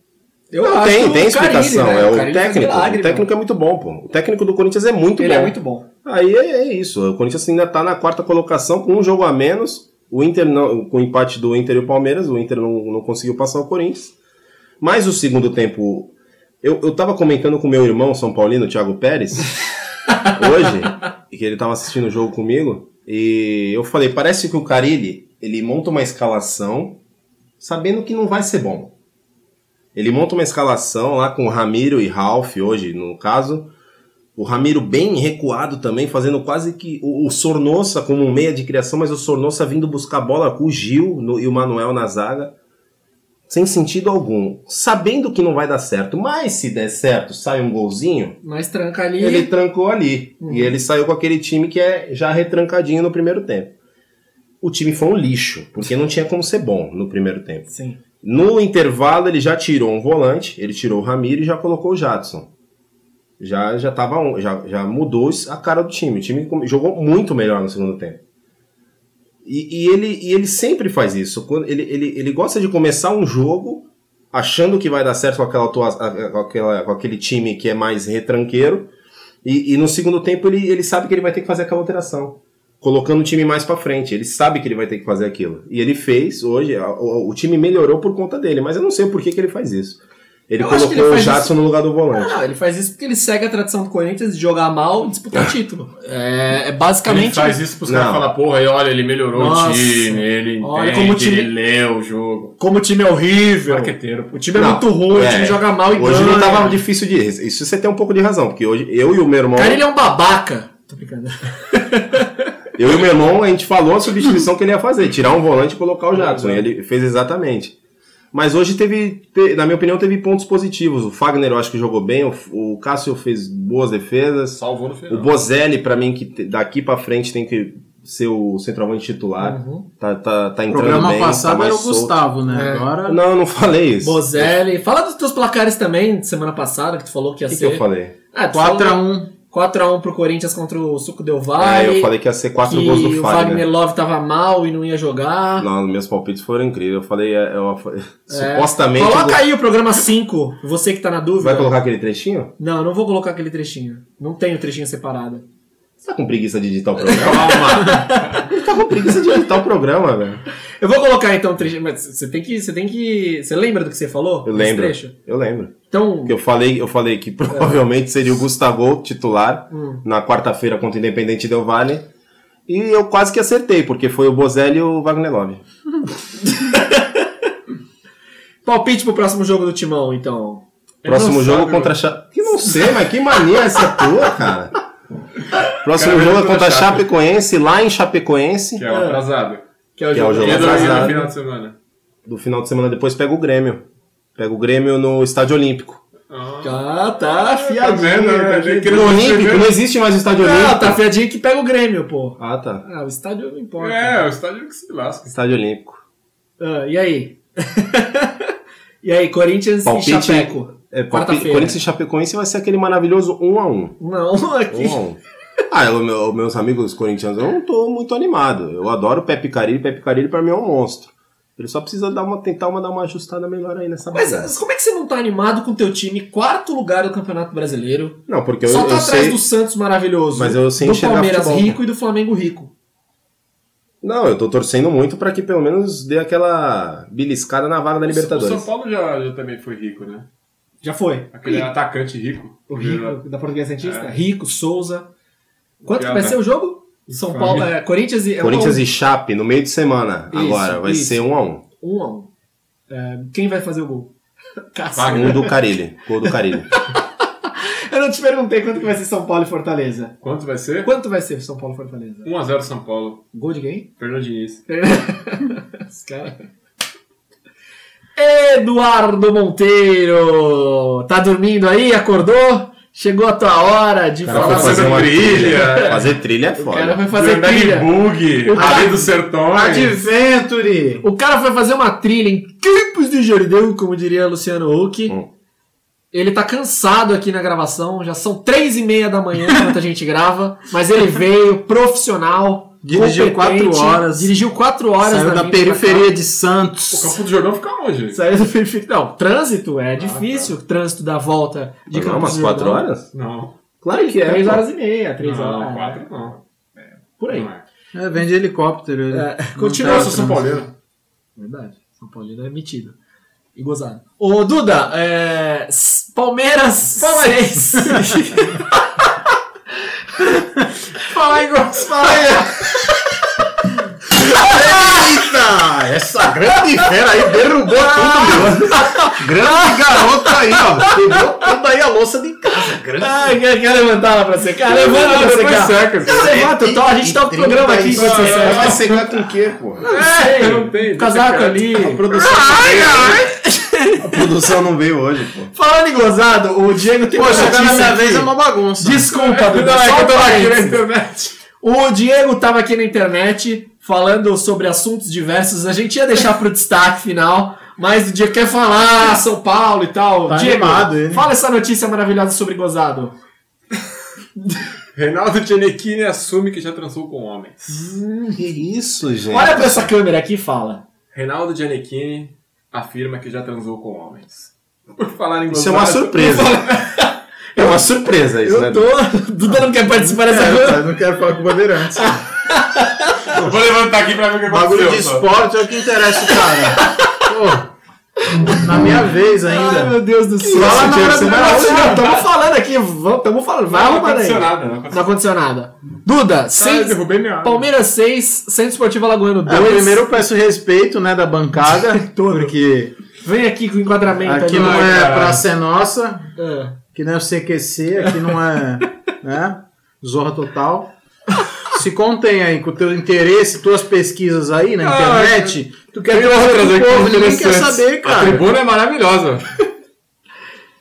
Eu Não, acho tem, o tem explicação. Carille, né? É o faz técnico. milagre, o técnico é muito bom, pô. O técnico do Corinthians é muito mano. Ele bom. é muito bom. Aí é, é isso. O Corinthians ainda tá na quarta colocação com um jogo a menos. O Inter não, com o empate do Inter e o Palmeiras, o Inter não, não conseguiu passar o Corinthians. Mas o segundo tempo. Eu, eu tava comentando com meu irmão São Paulino, Thiago Pérez, hoje, e que ele tava assistindo o jogo comigo, e eu falei, parece que o Carilli, ele monta uma escalação sabendo que não vai ser bom. Ele monta uma escalação lá com o Ramiro e Ralph hoje, no caso. O Ramiro bem recuado também, fazendo quase que o, o Sornossa como um meia de criação, mas o Sornossa vindo buscar bola com o Gil no- e o Manuel na zaga. sem sentido algum, sabendo que não vai dar certo, mas se der certo, sai um golzinho, Mas tranca ali. ele trancou ali. Uhum. E ele saiu com aquele time que é já retrancadinho no primeiro tempo. O time foi um lixo, porque não tinha como ser bom no primeiro tempo. Sim. No intervalo, ele já tirou um volante, ele tirou o Ramiro e já colocou o Jadson. Já, já, tava, já, já mudou a cara do time. O time jogou muito melhor no segundo tempo. E, e ele, e ele sempre faz isso. Quando ele, ele, ele gosta de começar um jogo achando que vai dar certo com, aquela, com, aquela, com aquele time que é mais retranqueiro. E, e no segundo tempo ele, ele sabe que ele vai ter que fazer aquela alteração. Colocando o time mais pra frente. Ele sabe que ele vai ter que fazer aquilo. E ele fez hoje. O, o time melhorou por conta dele. Mas eu não sei por que, que ele faz isso. Ele Eu colocou ele o Jadson no lugar do volante. Ah, ele faz isso porque ele segue a tradição do Corinthians de jogar mal e disputar título. É, é Ele basicamente. faz isso pros Não. caras falar, porra, e olha, ele melhorou Nossa. o time, ele Olha entende, como o time- ele leu o jogo. Como o time é horrível. Marqueteiro. O time é Não, muito ruim, o é. time joga mal e Hoje ganha. não tava difícil de. Isso você tem um pouco de razão. Porque hoje eu e o meu irmão. Cara, ele é um babaca. Tô brincando. Eu e o meu irmão, a gente falou a substituição que ele ia fazer, tirar um volante e colocar o Jadson. E ele fez exatamente. Mas hoje teve, te- na minha opinião, teve pontos positivos. O Fagner eu acho que jogou bem, o, o Cássio fez boas defesas. Salvou no final. O Bozelli, pra mim, que daqui pra frente tem que ser o centroavante titular. Uhum. Tá, tá, tá O entrando programa bem, passado tá era o solto. Gustavo, né? É. Agora. Não, eu não falei isso. Bozelli. Fala dos teus placares também, de semana passada, que tu falou que ia O que, que ser. eu falei? Ah, tu falou 4x1. 4x1 pro Corinthians contra o Suco Del É, Valle. eu falei que ia ser quatro que gols do o Fagner. Wagner Love tava mal e não ia jogar. Não, meus palpites foram incríveis. Eu falei, é, eu, supostamente. Coloca do- aí o programa 5, você que tá na dúvida. Vai colocar aquele trechinho? Não, eu não vou colocar aquele trechinho. Não tem o trechinho separado. Você tá com preguiça de editar o programa? Calma! Tá com preguiça de editar o programa, velho. Eu vou colocar então o trechinho, mas você tem que. Você tem que. Você lembra do que você falou? Eu lembro. trecho? Eu lembro. Então. Eu falei, eu falei que provavelmente seria o Gustavo titular Hum. na quarta-feira contra o Independente Del Valle. E eu quase que acertei, porque foi o Bozelli e o Wagner Love. Palpite pro próximo jogo do Timão, então. Próximo não jogo sabe, contra a Cha... Que não sei, mas que mania essa tua, cara? Próximo Cara, jogo é contra Chape. Chapecoense, lá em Chapecoense. Que é o atrasado. Que é o Que é o jogo. jogo E do, atrasado. do final de semana. Do final de semana depois pega o Grêmio. Pega o Grêmio no Estádio Olímpico. Ah, Ah, tá, fiadinho. vendo, tá Achei que vendo? No Olímpico, não existe mais o Estádio Ah, Olímpico. tá fiadinho que pega o Grêmio, pô. Ah, tá. Ah, o estádio não importa. é, o estádio que se lasca. Estádio Olímpico. Ah, e aí? e aí, Corinthians Palpite- e Chapeco. É, Quarta-feira. Corinthians e Chapecoense vai ser aquele maravilhoso 1 a 1 Não, aqui. 1 a 1 Ah, eu, meu- meus amigos corintianos, eu não tô muito animado. Eu adoro o Pepe Carilli. Pepe Carilli pra mim é um monstro. Ele só precisa dar uma, tentar uma, dar uma ajustada melhor aí nessa Mas bagaça. como é que você não tá animado com o teu time, quarto lugar do Campeonato Brasileiro? Não, porque eu, Só tá eu atrás sei... do Santos maravilhoso, Mas eu sei do Palmeiras futebol. rico e do Flamengo rico. Não, eu tô torcendo muito pra que pelo menos dê aquela beliscada na vaga da O Libertadores. São Paulo já, já também foi rico, né? Já foi. Aquele atacante rico. O Rico, da Portuguesa Santista? É. Rico, Souza. Quanto vai ser o jogo? São Paulo, é, Corinthians e... é um Corinthians a um. e Chape no meio de semana. Isso, agora, vai isso. ser 1 a 1 Um a um. É, quem vai fazer o gol? Cássio. Um do Carilli. Gol do Carilli. Eu não te perguntei quanto que vai ser São Paulo e Fortaleza. Quanto vai ser? Quanto vai ser São Paulo e Fortaleza? 1x0 São Paulo. Gol de quem? Fernando Diniz. Os caras. Eduardo Monteiro! Tá dormindo aí? Acordou? Chegou a tua hora de falar fazer fazendo uma trilha. trilha. Fazer trilha é O cara foda. foi fazer de trilha. bug. O cara- Rally dos Sertões. Adventure! O cara foi fazer uma trilha em Campos do Jordão, como diria Luciano Huck. Hum. Ele tá cansado aqui na gravação, já são três e meia da manhã enquanto a gente grava, mas ele veio profissional. Dirigiu quatro horas. Dirigiu quatro horas Saiu da periferia de O Santos. Campo do Jordão fica onde? cá. Saiu da periferia. Não, trânsito é difícil, o trânsito da volta de Não, Campos umas do 4 Jordão. horas? Não. Claro que é. Três horas e meia, três não, horas. quatro não. Por aí. Não é. É, vem de helicóptero. ele. É, Não continua, sou São. Paulino. Verdade. São Paulino é metido. E gozado. Ô, Duda, é... s- Palmeiras Fala aí. 6. Fala aí, Gomes. Fala aí. Essa grande fera aí derrubou tudo, meu. Grande garoto aí, ó. Pegou toda aí a louça de casa. Grande. Ai, quer, quer levantar lá pra você? Cara, levanta pra Não, cara. seca. Cara, levanta, então, a gente tá com o programa aqui enquanto você Vai seca. secar com o quê, pô? É, não tem. O casaco ali. A produção, a produção não veio hoje, pô. Falando em gozado, o Diego tem Pô, uma chegar na notícia minha vez é uma bagunça. Desculpa, Não, é só que eu tô aqui na internet. O Diego tava aqui na internet falando sobre assuntos diversos. A gente ia deixar pro destaque final, mas o Diego quer falar São Paulo e tal. Tá Diego, animado ele. fala essa notícia maravilhosa sobre gozado. Reinaldo Giannichini assume que já transou com homens. Que isso, gente? Olha pra essa câmera aqui e fala. Reinaldo Giannichini afirma que já transou com homens. Por falar em Isso é uma gozado- surpresa. É uma surpresa isso, né? Eu tô. Duda não quer participar dessa É, eu não quero falar com o Bandeirantes. Vou levantar aqui pra ver o que Bagulho de aconteceu. só. esporte é o que interessa o cara. Pô, na minha vez Ai, ainda. meu Deus do céu. Fala na hora do negócio. Estamos falando aqui, estamos falando. Vai Não arrumando aí. aconteceu nada. Não aconteceu Não aconteceu nada. Duda, Ah, eu seis, derrubei minha arma. Palmeiras 6, Centro Esportivo Alagoano 2. É, primeiro eu peço respeito né, da bancada, porque Vem aqui com o enquadramento aqui ali. não Ai, é caralho. Praça é Nossa, É. aqui não é o CQC, aqui não é né, Zorra Total. Se contém aí com o teu interesse, tuas pesquisas aí na Ah, internet, tu quer trazer outras aqui povo, ninguém quer saber, A cara. tribuna é maravilhosa.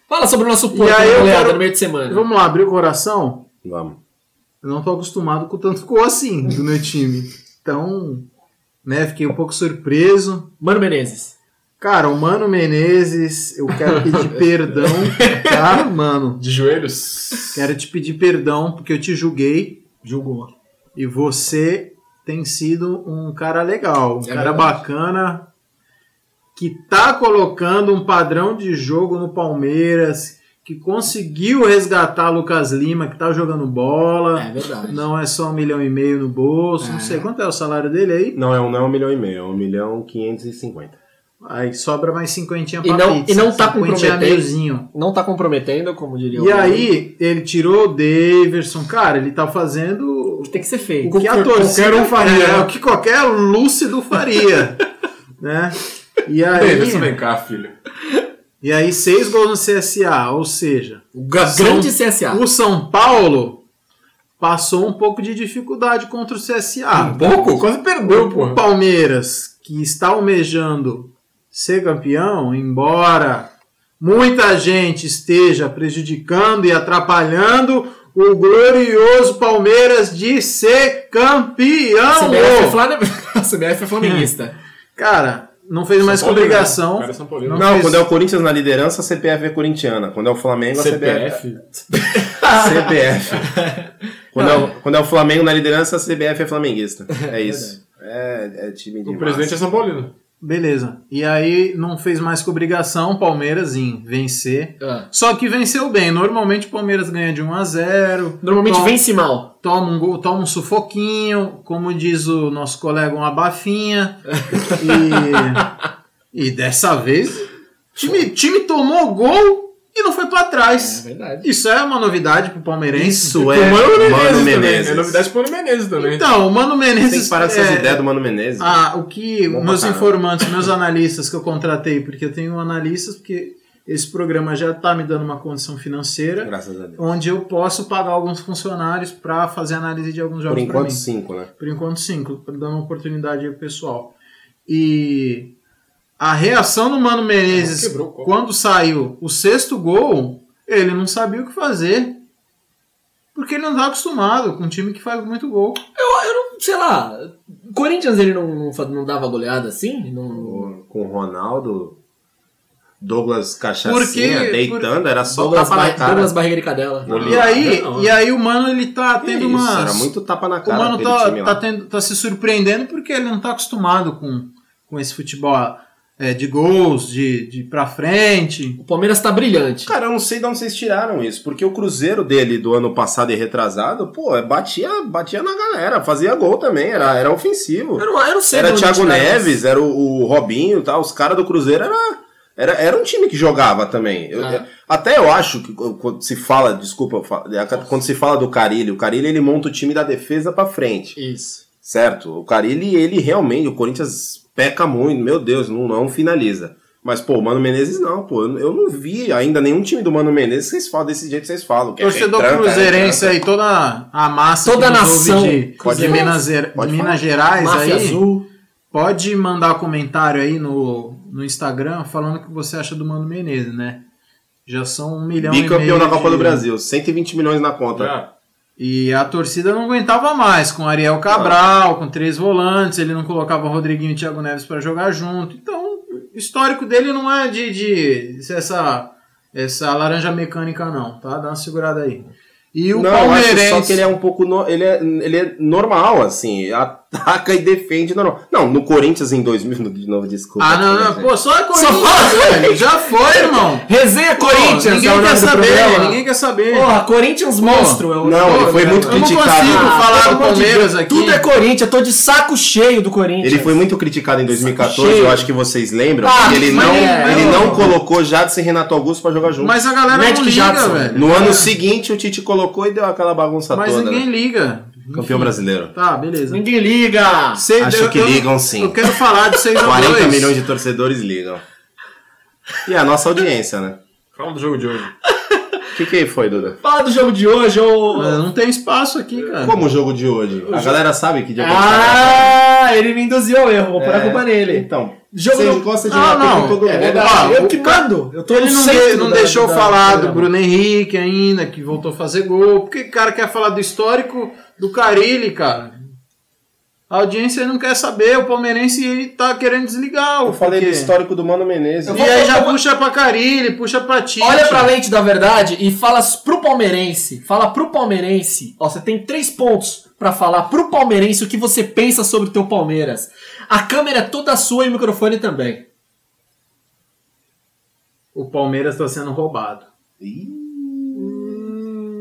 Fala sobre o nosso eu goleada quero- no meio de semana. Vamos lá, abrir o coração. Vamos. Eu não tô acostumado com tanto gol assim do meu time. Então, né, fiquei um pouco surpreso. Mano Menezes. Cara, o Mano Menezes, eu quero pedir perdão, tá, mano? De joelhos. Quero te pedir perdão porque eu te julguei Julgou. E você tem sido um cara legal, um É cara verdade. bacana que tá colocando um padrão de jogo no Palmeiras, que conseguiu resgatar Lucas Lima, que tá jogando bola. É verdade. Não é só um milhão e meio no bolso, não É. sei quanto é o salário dele aí. Não é, um, não é um milhão e meio, é um milhão quinhentos e cinquenta. Aí sobra mais cinquentinha E pra não- pizza. e não tá comprometendo. Não tá comprometendo, como diria o E aí, ele tirou o Daverson. Cara, ele tá fazendo Tem que ser o feito. que a Qualquer- torcida qualquer um faria, É, né? o que qualquer lúcido faria. né? E Davidson, aí, vem cá, filho. e aí, seis gols no CSA. Ou seja, O São- grande CSA. o São Paulo passou um pouco de dificuldade contra o CSA. Um pouco? Quase perdeu, O porra. Palmeiras, que está almejando ser campeão, embora muita gente esteja prejudicando e atrapalhando o glorioso Palmeiras de ser campeão. CBF é, CBF é flamenguista. Cara, não fez mais São Paulino, né? obrigação. Cara é São Paulino. Não Não, fez- quando é o Corinthians na liderança, a CPF é corintiana. Quando é o Flamengo, a CBF. CBF. quando, é o, quando é o Flamengo na liderança, a CBF é flamenguista. É isso. É, é time de O presidente é massa. São Paulino. Beleza. E aí não fez mais que obrigação o Palmeiras em vencer. Ah. Só que venceu bem. Normalmente o Palmeiras ganha de 1 a 0. Normalmente Tom- vence mal. toma um gol, toma um sufoquinho, como diz o nosso colega, uma bafinha. E, e dessa vez, time, time tomou gol e não foi pra trás. verdade. Isso é uma novidade pro palmeirense. Isso O é Mano Menezes, Mano. Menezes. É novidade pro Mano Menezes também. Então, o Mano Menezes. Tem que parar com essas é, ideias do Mano Menezes. Ah, o que meus caramba. informantes, meus analistas que eu contratei, porque eu tenho analistas, porque esse programa já tá me dando uma condição financeira, Graças a Deus. onde eu posso pagar alguns funcionários para fazer análise de alguns Por jogos pra enquanto, mim. cinco, né? Por enquanto, cinco, para dar uma oportunidade aí pro pessoal. E a reação do Mano Menezes Quebrou o quando saiu o sexto gol, ele não sabia o que fazer. Porque ele não tá acostumado com um time que faz muito gol. Sei lá, o Corinthians ele não, não, não dava goleada assim? Não... O- Com o Ronaldo, Douglas Cachacinha Porque- deitando, era só Douglas, tapa na cara. Douglas Barriga de Cadela. Goleiro. E aí, não. e aí o Mano ele tá tendo isso, umas. Era muito tapa na O cara Mano aquele tá, time tá, tendo, tá se surpreendendo porque ele não tá acostumado com, com esse futebol é, de gols, de, de pra frente. O Palmeiras tá brilhante. Cara, eu não sei de onde vocês tiraram isso, porque o Cruzeiro dele do ano passado e retrasado, pô, é, batia, batia na galera, fazia gol também, era, era ofensivo. Eu não, eu não sei Era Thiago Neves, isso. era o, o Robinho e tal, os caras do Cruzeiro era, era, era um time que jogava também. Eu- Ah. Até eu acho que quando se fala, desculpa, é, quando se fala do Carilli, o Carilli ele monta o time da defesa pra frente. Isso. Certo? O Carilli, ele realmente, o Corinthians peca muito, meu Deus, não, não finaliza. Mas, pô, o Mano Menezes não, pô. Eu não vi ainda nenhum time do Mano Menezes que vocês falam desse jeito que vocês falam. Que é Torcedor retranca, cruzeirense é aí, toda a massa Toda que a nação de, Pode de. Minas, Pode Minas. Gerais Máfia aí, Azul. pode mandar comentário aí no, no Instagram falando o que você acha do Mano Menezes, né? Já são um milhão e Bicampeão meio da Copa de- do Brasil, 120 milhões na conta. Já. E a torcida não aguentava mais, com Ariel Cabral, com três volantes, ele não colocava Rodriguinho e Thiago Neves para jogar junto. Então, o histórico dele não é de, de, essa, essa laranja mecânica, não, tá? Dá uma segurada aí. E o não, Palmeirense. só que ele é um pouco. no- ele, é, ele é normal, assim. Ataca e defende normal. Não, no Corinthians em 2000, de novo, desculpa. Ah, não, não, pô, só é Corinthians, fala- velho. Já foi, irmão. Resenha Pô, Corinthians, ninguém é quer saber, programa. ninguém quer saber. Porra, Corinthians monstro. é o- Não, Pô, ele foi muito eu não criticado. consigo Ah, falar do de Palmeiras aqui. Tudo é Corinthians, eu tô de saco cheio do Corinthians. Ele foi muito criticado em 2014, cheio. eu acho que vocês lembram. Ah, que ele mas não, é, ele é, não ó. colocou Jadson e Renato Augusto pra jogar junto. Mas a galera Magic não liga, Johnson. velho. no ano seguinte, o Tite colocou e deu aquela bagunça Mas toda. ninguém né? liga. Campeão brasileiro. Tá, beleza. Ninguém liga. Seis- Acho eu- que eu- ligam sim. Eu quero falar de 6 a 40 2 milhões de torcedores ligam. E a nossa audiência, né? Fala do jogo de hoje. O que, que foi, Duda? Fala do jogo de hoje, ô... Mas Não tem espaço aqui, cara. Como o jogo de hoje? A galera sabe que dia que a tá Ah, ele me induziu ao erro, vou pôr a É, culpa nele. Então, Jogo você do- gosta de Não, bater não, todo É mundo. verdade, Ah, eu o que mando. Eu tô Ele no não, de- não da- deixou da- falar do programa. Bruno Henrique ainda, que voltou a fazer gol. Porque o cara quer falar do histórico do Carilli, cara. A audiência não quer saber, o palmeirense ele tá querendo desligar. Eu falei do porque- histórico do Mano Menezes. Eu E vou- aí já vou- puxa pra Carilli, puxa pra Tite. Olha pra lente da verdade e fala pro palmeirense. Fala pro palmeirense. Ó, você tem três pontos pra falar pro palmeirense o que você pensa sobre o teu Palmeiras. A câmera é toda sua e o microfone também. O Palmeiras tá sendo roubado.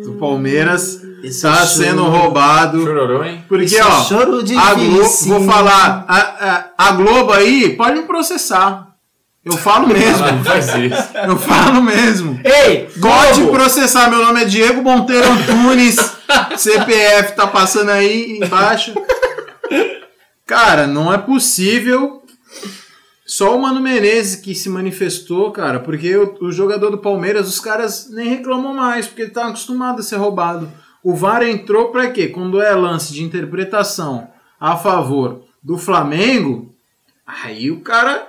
O Palmeiras tá sendo roubado. Chororô, hein? Porque, ó, choro a Globo, vou falar, a, a, a Globo aí pode me processar. Eu falo mesmo. Faz isso. Eu falo mesmo. Ei, Pode Globo! processar, meu nome é Diego Monteiro Antunes, CPF tá passando aí embaixo. Cara, não é possível. Só o Mano Menezes que se manifestou, cara, porque o, o jogador do Palmeiras, os caras nem reclamam mais, porque estão acostumados a ser roubado. O VAR entrou pra quê? Quando é lance de interpretação a favor do Flamengo, aí o cara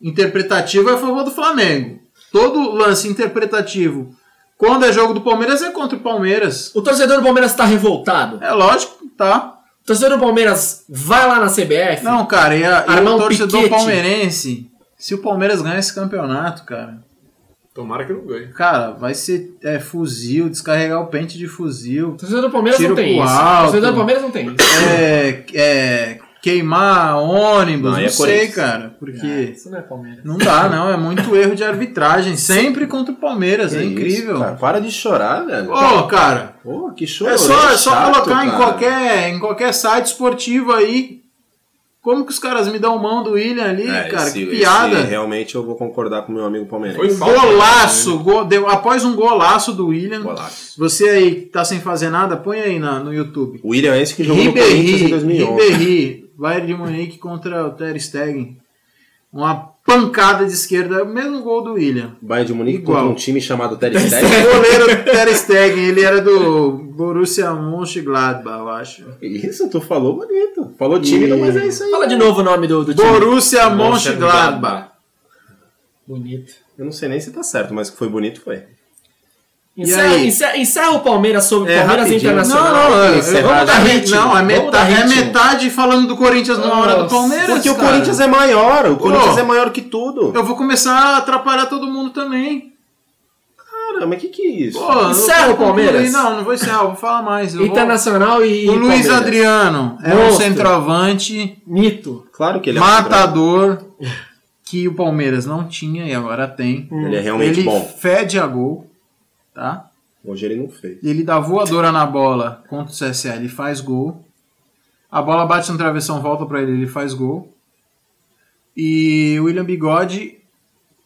interpretativo é a favor do Flamengo. Todo lance interpretativo, quando é jogo do Palmeiras, é contra o Palmeiras. O torcedor do Palmeiras tá revoltado. É lógico, tá? O torcedor do Palmeiras vai lá na CBF. Não, cara, e, a, e o torcedor piquete. palmeirense, se o Palmeiras ganhar esse campeonato, cara, Tomara que não ganhe. cara, vai ser é, fuzil, descarregar o pente de fuzil, torcedor do Palmeiras não tem isso. Alto. torcedor do Palmeiras não tem isso. é, é, queimar ônibus, Não, não, é sei, cara, porque Isso não é Palmeiras. não dá, não, é muito erro de arbitragem, sempre contra o Palmeiras, Que é isso, incrível. cara, para de chorar, velho. Ô, cara, Pô, que choro. É só, é só chato, colocar em qualquer, em qualquer site esportivo aí. Como que os caras me dão mão do William ali, É, cara? esse- que piada. esse realmente eu vou concordar com meu amigo palmeirense. Foi Um golaço, gol- deu- após um golaço do William. Golaço. Você aí que tá sem fazer nada, põe aí na, no YouTube. O William é esse que jogou no Corinthians em Ribéry, 2011. Ribéry, Bayern de Munique contra o Ter Stegen. Uma pancada de esquerda, o mesmo gol do William. Bayern de Munique Igual. contra um time chamado Ter O Stegen. goleiro Ter Stegen, ele era do Borussia Mönchengladbach, eu acho. Isso, tu falou bonito. Falou tímido, E- mas é isso aí. Fala de novo o nome do, do time. Borussia Mönchengladbach. Bonito. Eu não sei nem se tá certo, mas que foi bonito foi. Encerra, aí? encerra, encerra o Palmeiras sobre o É, Palmeiras rapidinho. Internacional. Não, não, é, Encerrar é, vamos dar ritmo. Não, é Vamos dar metade, é metade falando do Corinthians na hora do Palmeiras. Porque o cara. Corinthians é maior, o Corinthians Pô. é maior que tudo. Eu vou começar a atrapalhar todo mundo também. Cara, mas que que é isso? Pô, Encerra o Palmeiras. Não, não vou encerrar, vou falar mais. Eu vou- Internacional e. O Luiz Palmeiras. Adriano é um centroavante, Mito. Claro que ele é matador, que o Palmeiras não tinha e agora tem. Ele é realmente Ele bom. fede a gol, tá? Hoje ele não fez. Ele dá voadora na bola contra o CSA, ele faz gol. A bola bate no travessão, volta pra ele, ele faz gol. E o William Bigode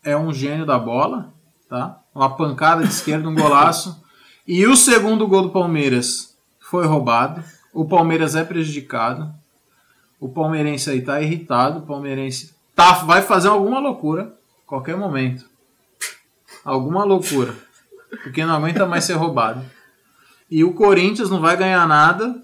é um gênio da bola, tá? Uma pancada de esquerda, um golaço. E o segundo gol do Palmeiras foi roubado. O Palmeiras é prejudicado. O palmeirense aí tá irritado. O palmeirense tá, vai fazer alguma loucura qualquer momento. Alguma loucura. Porque não aguenta mais ser roubado. E o Corinthians não vai ganhar nada,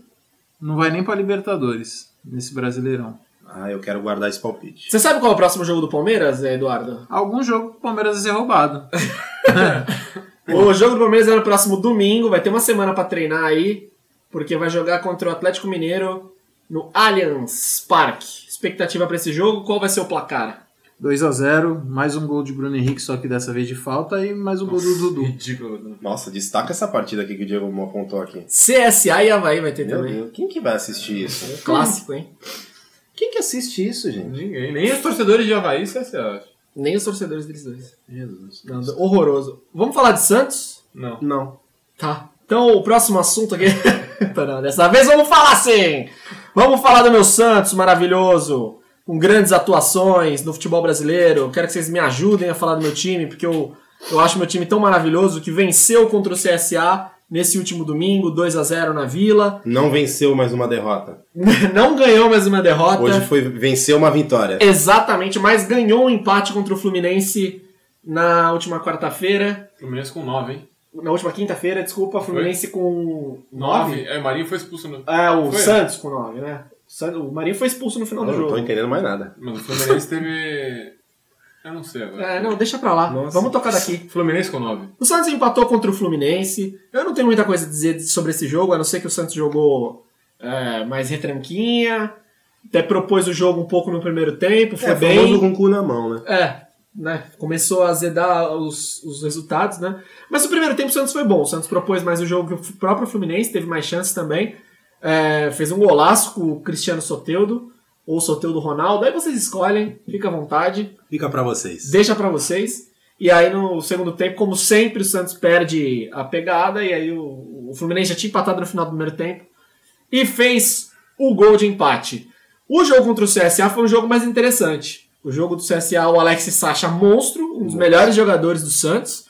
não vai nem pra Libertadores nesse Brasileirão. Ah, eu quero guardar esse palpite. Você sabe qual é o próximo jogo do Palmeiras, Eduardo? Algum jogo o Palmeiras vai ser roubado. O jogo do Palmeiras é no próximo domingo, vai ter uma semana pra treinar aí, porque vai jogar contra o Atlético Mineiro no Allianz Parque. Expectativa pra esse jogo, qual vai ser o placar? 2 a 0 mais um gol de Bruno Henrique, só que dessa vez de falta, e mais um gol do Dudu. Ridículo. Nossa, destaca essa partida aqui que o Diego apontou aqui. CSA e Havaí vai ter Meu também. Deus, quem que vai assistir isso? Clássico, hein? Quem que assiste isso, gente? Ninguém. Nem os torcedores de Havaí, você acha? Nem os torcedores deles dois. Jesus. Não, horroroso. Vamos falar de Santos? Não. Não. Tá. Então, o próximo assunto aqui. Não, dessa vez vamos falar sim! Vamos falar do meu Santos maravilhoso, com grandes atuações no futebol brasileiro. Quero que vocês me ajudem a falar do meu time, porque eu, eu acho meu time tão maravilhoso que venceu contra o CSA nesse último domingo, 2 a 0 na Vila. Não venceu mais uma derrota. Não ganhou mais uma derrota. Hoje foi venceu uma vitória. Exatamente, mas ganhou um empate contra o Fluminense na última quarta-feira. Fluminense com 9, hein? Na última quinta-feira, desculpa, Fluminense com 9. 9? É, Marinho foi expulso no. É, o Foi? Santos com 9, né? O Marinho foi expulso no final Eu do não tô jogo. entendendo mais nada. Mas o Fluminense teve. Eu não sei agora. É, não, deixa pra lá. Nossa. Vamos tocar daqui. Fluminense com 9. O Santos empatou contra o Fluminense. Eu não tenho muita coisa a dizer sobre esse jogo, a não ser que o Santos jogou é, mais retranquinha. Até propôs o jogo um pouco no primeiro tempo, foi É, bem. famoso com o cu na mão, né? É, né? Começou a azedar os, os resultados, né? Mas o primeiro tempo o Santos foi bom. O Santos propôs mais o jogo que o próprio Fluminense, teve mais chances também. É, fez um golaço com o Cristiano Soteudo, ou Soteudo Ronaldo. Aí vocês escolhem, fica à vontade, Fica pra vocês. deixa pra vocês. E aí no segundo tempo, como sempre, o Santos perde a pegada. E aí o, o Fluminense já tinha empatado no final do primeiro tempo. E fez o gol de empate. O jogo contra o CSA foi um jogo mais interessante. O jogo do CSA, o Alex Sacha, monstro, um dos melhores jogadores do Santos.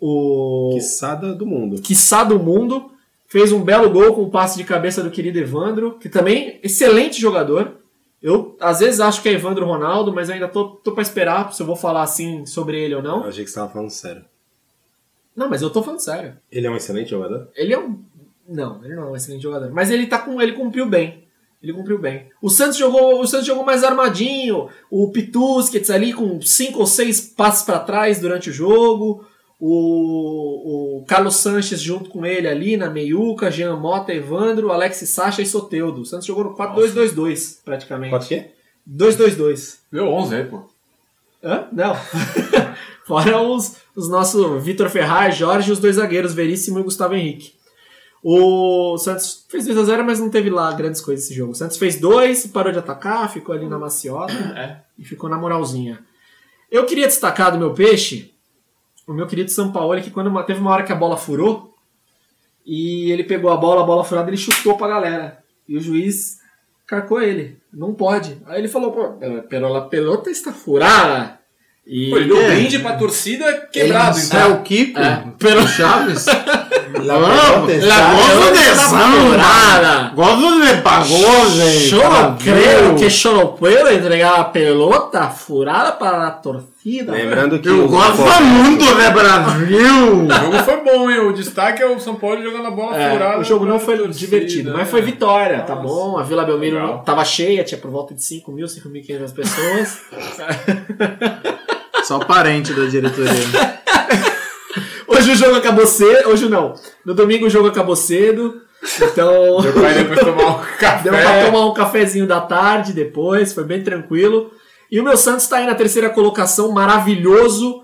O Quiçada do mundo. quiçá do mundo. Fez um belo gol com o passe de cabeça do querido Evandro, que também excelente jogador. Eu às vezes acho que é Evandro Ronaldo, mas ainda tô, tô pra esperar se eu vou falar assim sobre ele ou não. Eu achei que você tava falando sério. Não, mas eu tô falando sério. Ele é um excelente jogador? Ele é um. Não, ele não é um excelente jogador. Mas ele tá com. ele cumpriu bem. Ele cumpriu bem. O Santos jogou, o Santos jogou mais armadinho. O Pitusquets ali com cinco ou seis passos para trás durante o jogo. O, o Carlos Sanches junto com ele ali na meiuca, Jean Mota, Evandro, Alex Sacha e Soteudo. O Santos jogou no 4-2-2-2, praticamente. Pode quê? 2-2-2. Deu 11 aí, pô. Hã? Não. Fora os, os nossos Vitor Ferraz, Jorge e os dois zagueiros, Veríssimo e Gustavo Henrique. O Santos fez 2x0, mas não teve lá grandes coisas esse jogo. O Santos fez dois, parou de atacar, ficou ali na maciota É. e ficou na moralzinha. Eu queria destacar do meu peixe o meu querido São Paulo, que quando teve uma hora que a bola furou e ele pegou a bola, a bola furada, ele chutou pra galera. E o juiz carcou ele. Não pode. Aí ele falou, pô, la pelota está furada. E Pô, ele deu É. brinde pra torcida quebrado, É então. o Kiko? É, pero Chaves? La pelota la gozo de furada. Gozo de pagode. Yo no creo que yo no puedo entregar a pelota furada para a torcida. Lembrando que Eu os gosto muito de Brasil. O jogo foi bom, hein? O destaque é o São Paulo jogando a bola É, furada. o jogo não foi torcida, divertido, mas né? foi vitória, tá Nossa, bom? A Vila Belmiro legal. tava cheia, tinha por volta de 5 mil, 5.500 pessoas. Só parente da diretoria. Hoje o jogo acabou cedo, hoje não. No domingo o jogo acabou cedo, então Meu pai depois tomar um café. deu pra tomar um cafezinho da tarde depois, foi bem tranquilo. E o meu Santos tá aí na terceira colocação, maravilhoso,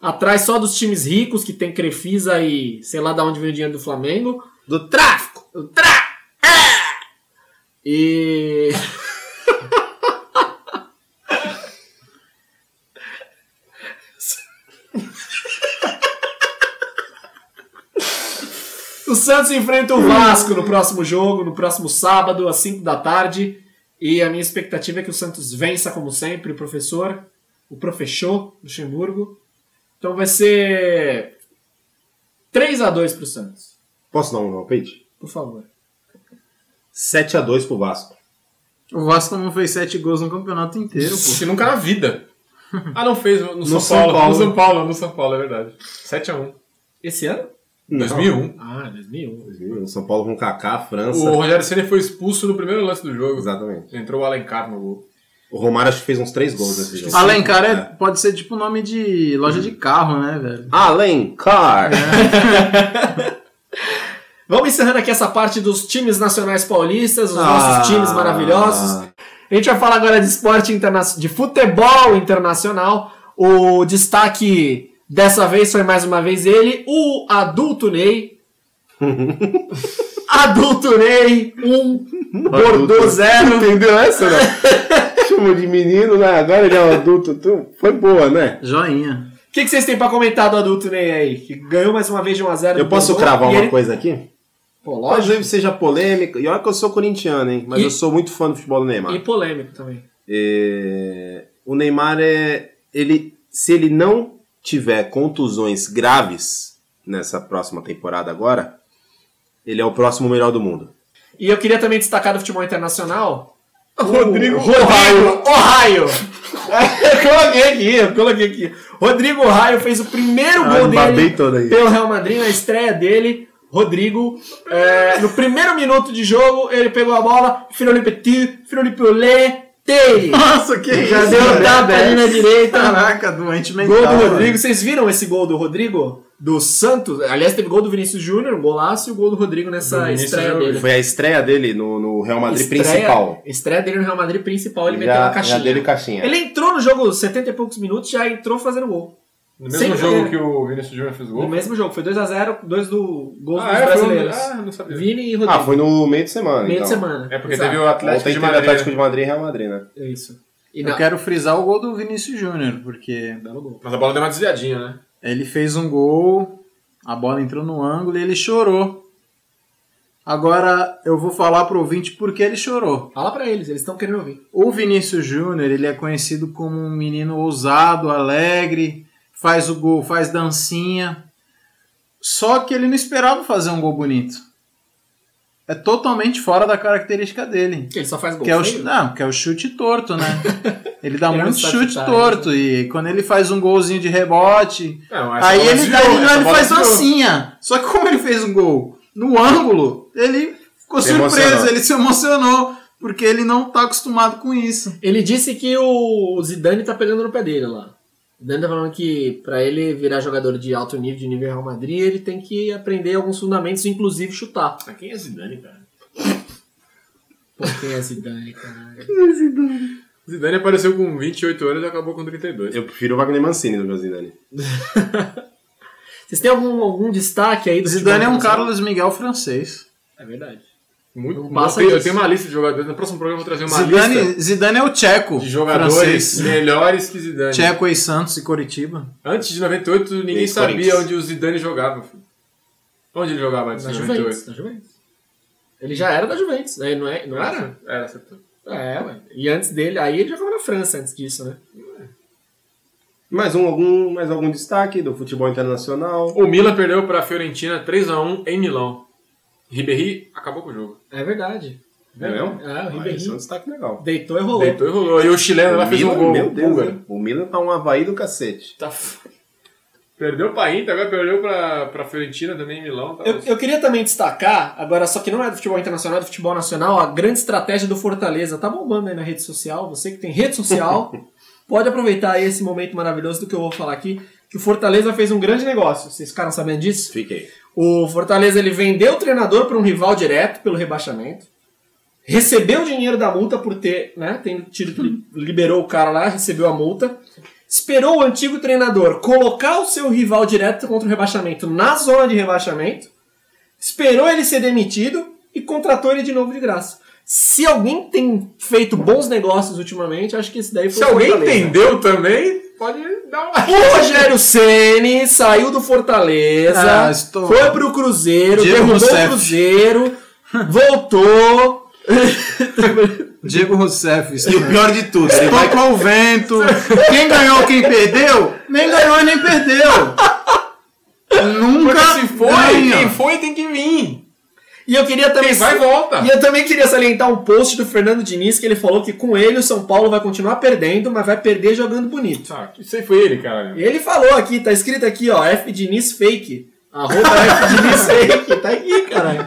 atrás só dos times ricos, que tem Crefisa e sei lá de onde vem o dinheiro do Flamengo. Do tráfico! O Tra! Ah! E. o Santos enfrenta o Vasco no próximo jogo, no próximo sábado, às 5 da tarde. E a minha expectativa é que o Santos vença, como sempre, o professor, o professor Luxemburgo. Então vai ser 3 a 2 pro Santos, Posso dar um palpite? por favor. 7x2 pro Vasco. O Vasco não fez sete gols no campeonato inteiro, pô. Que nunca na vida. Ah, não fez no, São, São Paulo. Paulo. No São Paulo, no São Paulo, é verdade. 7x1. Esse ano? 2001. Ah, 2001. O São Paulo com Kaká, França. O Rogério Ceni foi expulso no primeiro lance do jogo. Exatamente. Entrou o Alencar no gol. O Romário acho que fez uns três gols nesse jogo. Alencar é, pode ser tipo nome de loja de carro, né, velho? Alencar! Vamos encerrando aqui essa parte dos times nacionais paulistas, os Ah. nossos times maravilhosos. A gente vai falar agora de esporte internacional, de futebol internacional. O destaque dessa vez foi mais uma vez ele, o adulto Ney. adulto Ney, um, Bordeaux zero. Entendeu essa, né? Chamou de menino, né? Agora ele é um adulto. Tu... Foi boa, né? Joinha. O que, que vocês têm pra comentar do adulto Ney aí? Que ganhou mais uma vez de 1x0 Eu posso cravar uma coisa aqui? Pô, lógico. Talvez seja polêmica. E olha que eu sou corintiano, hein? Mas E- eu sou muito fã do futebol do Neymar. E polêmico também. É, O Neymar é. Ele, se ele não tiver contusões graves nessa próxima temporada agora, ele é o próximo melhor do mundo. E eu queria também destacar do futebol internacional. Rodrigo o Rodrigo Ohio. eu coloquei aqui, eu coloquei aqui. Rodrigo Ohio fez o primeiro Ah, gol dele pelo Real Madrid na estreia dele. Rodrigo, é, no primeiro minuto de jogo, ele pegou a bola, Firoli Petit, Pelé, Tei. Nossa, que Já isso, deu velho? tapa ali na direita. Caraca, doente mental. Gol do velho. Rodrigo. Vocês viram esse gol do Rodrigo? Do Santos? Aliás, teve gol do Vinícius Júnior, um golaço, e o gol do Rodrigo nessa Do estreia Júnior. dele. Foi a estreia dele no, no Real Madrid Estreia- principal. Estreia dele no Real Madrid principal, ele meteu já, uma caixinha. já dele caixinha. Ele entrou no jogo 70 e poucos minutos, já entrou fazendo gol. No mesmo Sem jogo brincadeira. que o Vinícius Júnior fez o gol. No mesmo jogo, foi 2x0, dois do gols Ah, dos é, foi um- brasileiros. Ah, não sabia. Vini e Rodrigo. Ah, foi no meio de semana. Meio então. de semana. É porque Exato. teve o Atlético Ontem de teve Madrid. Atlético de Madrid e Real Madrid, né? É isso. E Eu não, quero frisar o gol do Vinícius Júnior, porque belo gol. Mas a bola deu uma desviadinha, né? ele fez um gol, a bola entrou no ângulo e ele chorou. Agora eu vou falar pro ouvinte por que ele chorou. Fala pra eles, eles estão querendo ouvir. O Vinícius Júnior, ele é conhecido como um menino ousado, alegre, faz o gol, faz dancinha. Só que ele não esperava fazer um gol bonito. É totalmente fora da característica dele. Ele só faz gol. Que é, o, não, que é o chute torto, né? Ele dá Ele não muito chute chutar, torto. E quando ele faz um golzinho de rebote, Não, essa aí bola ele, essa ele bola faz dancinha. Só que como ele fez um gol no ângulo, ele ficou Se surpreso, emocionou. ele se emocionou. Porque ele não tá acostumado com isso. Ele disse que o Zidane tá pegando no pé dele lá. O Zidane tá falando que pra ele virar jogador de alto nível, de nível Real Madrid, ele tem que aprender alguns fundamentos, inclusive chutar. Ah, Quem é Zidane, cara? Pô, quem é Zidane, cara? Zidane apareceu com 28 anos e acabou com 32. Eu prefiro o Wagner Mancini do que o Zidane. Vocês têm algum, algum destaque aí do Zidane é um Carlos Miguel francês. É verdade. Muito, Não passa eu, tenho, eu disso. tenho uma lista de jogadores. No próximo programa eu vou trazer uma Zidane, lista Zidane é o tcheco de jogadores francês. melhores que Zidane. Tcheco e Santos e Coritiba. Antes de 98, ninguém E sabia Corinthians. onde o Zidane jogava. filho. Onde ele jogava antes Na de Juventus, 98? na Juventus. Ele já era da Juventus, né? não, é, não era? Era, acertou. É, ué. E antes dele, aí ele jogava na França antes disso, né? Mais, um, algum, mais algum destaque do futebol internacional? O Milan perdeu para a Fiorentina 3x1 em Milão. Ribéry acabou com o jogo. É verdade. É mesmo? É, o Ah, Ribeirinho esse é um destaque legal. deitou e rolou. Deitou e rolou. E o chileno lá fez um Milan, gol. meu Deus, o Milan tá um Havaí do cacete. Tá f- Perdeu pra Inter, agora perdeu pra, pra Fiorentina também em Milão. Tá Eu, eu queria também destacar, agora só que não é do futebol internacional, é do futebol nacional, a grande estratégia do Fortaleza. Tá bombando aí na rede social. Você que tem rede social, pode aproveitar aí esse momento maravilhoso do que eu vou falar aqui, que o Fortaleza fez um grande negócio. Vocês ficaram sabendo disso? Fiquei. O Fortaleza ele vendeu o treinador para um rival direto pelo rebaixamento. Recebeu o dinheiro da multa por ter, né, tendo tido, li- liberou o cara lá, recebeu a multa. Esperou o antigo treinador colocar o seu rival direto contra o rebaixamento na zona de rebaixamento. Esperou ele ser demitido e contratou ele de novo de graça. Se alguém tem feito bons negócios ultimamente, acho que esse daí foi Se alguém entendeu também, pode dar uma. O Rogério Ceni saiu do Fortaleza, Ah, estou- foi pro Cruzeiro, Diego derrubou Rousseff. o Cruzeiro, voltou. Diego Rousseff. E o pior de tudo, ele vai Tocou o vento. Quem ganhou, quem perdeu? Nem ganhou e nem perdeu. Nunca Porque se foi, ganha. quem foi tem que vir. E eu queria também. Quem vai, volta. E eu também queria salientar um post do Fernando Diniz que ele falou que com ele o São Paulo vai continuar perdendo, mas vai perder jogando bonito. Ah, isso aí foi ele, cara. Ele falou aqui, tá escrito aqui, ó, F Diniz Fake. Arroba F Diniz Fake. Tá aqui, caralho.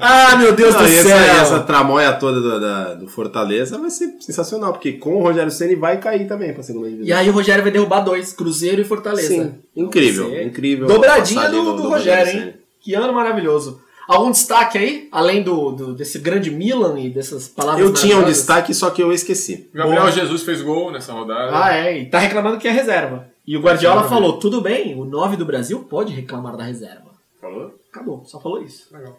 Ah, meu Deus Não, do essa, céu. essa tramóia toda do, da- do Fortaleza vai ser sensacional, porque com o Rogério Ceni vai cair também pra segunda divisão. E aí o Rogério vai derrubar dois, Cruzeiro e Fortaleza. Sim, incrível, incrível. Dobradinha passagem do, do Rogério, hein? Ceni. Que ano maravilhoso. Algum destaque aí? Além do, do- desse grande Milan e dessas palavras Eu tinha um destaque, só que eu esqueci. Gabriel Boa. Jesus fez gol nessa rodada. Ah, é. E tá reclamando que é reserva. E o Guardiola falou, tudo bem, o 9 do Brasil pode reclamar da reserva. Falou? Acabou, só falou isso. Legal.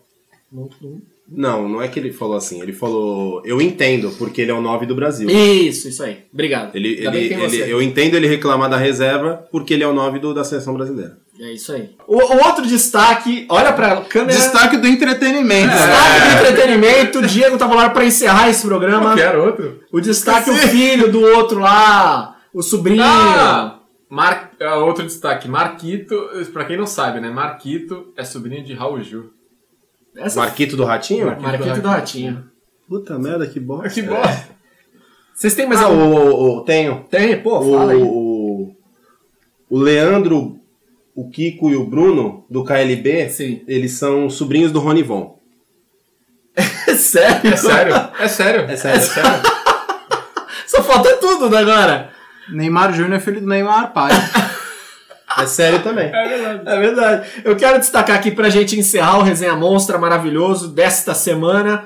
Não- não- Não, não é que ele falou assim. Ele falou, eu entendo, porque ele é o 9 do Brasil. Isso, isso aí. Obrigado. Ele, ele, ele- eu entendo ele reclamar da reserva, porque ele é o 9 do, da seleção brasileira. É isso aí. O, o outro destaque, olha pra câmera. Destaque do entretenimento. né? Destaque do entretenimento, Diego Tavalar pra encerrar esse programa. Qualquer outro. O destaque, o filho do outro lá, o sobrinho. Ah! Mar... ah, Outro destaque. Marquito, pra quem não sabe, né? Marquito é sobrinho de Raul Gil. Essa Marquito do Ratinho? Marquito do Ratinho. Puta merda, que bosta. Que bosta. Vocês têm mais Ah, algum? o, o- tenho. Tem, pô, O, fala aí. o, o Leandro, o Kiko e o Bruno, do KLB, Sim. eles são sobrinhos do Ronivon. Sério? É sério? É sério? É sério. Só falta tudo né, agora. Neymar Júnior é filho do Neymar pai. É sério também. É verdade. É verdade. Eu quero destacar aqui pra gente encerrar o Resenha Monstra maravilhoso desta semana.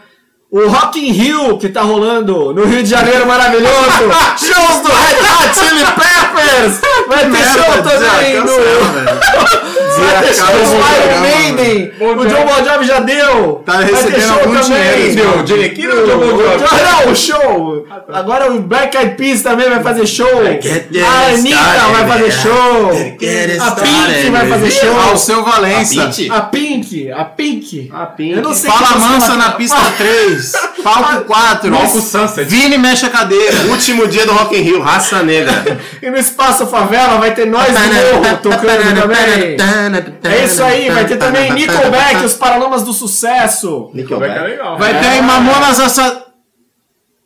O Rock in Rio, que tá rolando no Rio de Janeiro maravilhoso. Shows do Red Hot Chili Peppers. Vai ter show também no... Vai ter show do Iron Maiden. O John Bon Jovi já deu. Tá recebendo algum dinheiro, Deu, Jenny Kidd ou John Bon Jovi? Não, o show. Agora o Black Eyed Peas também vai fazer show. A Anitta vai fazer show. A Pink vai fazer man. show. Alceu Valença. Pitty? A Pink, a Pink. A Pink. Eu não sei Fala que mansa na pista 3. Palco 4. Palco Sunset. Vini mexe a cadeira. Último dia do Rock in Rio, raça negra. E no Espaço Favela vai ter nós do Morro tocando também. É isso aí, vai ter também Nickelback, os Paralamas do Sucesso. Vai que é Nickelback. legal. Vai É. ter Mamonas Assa...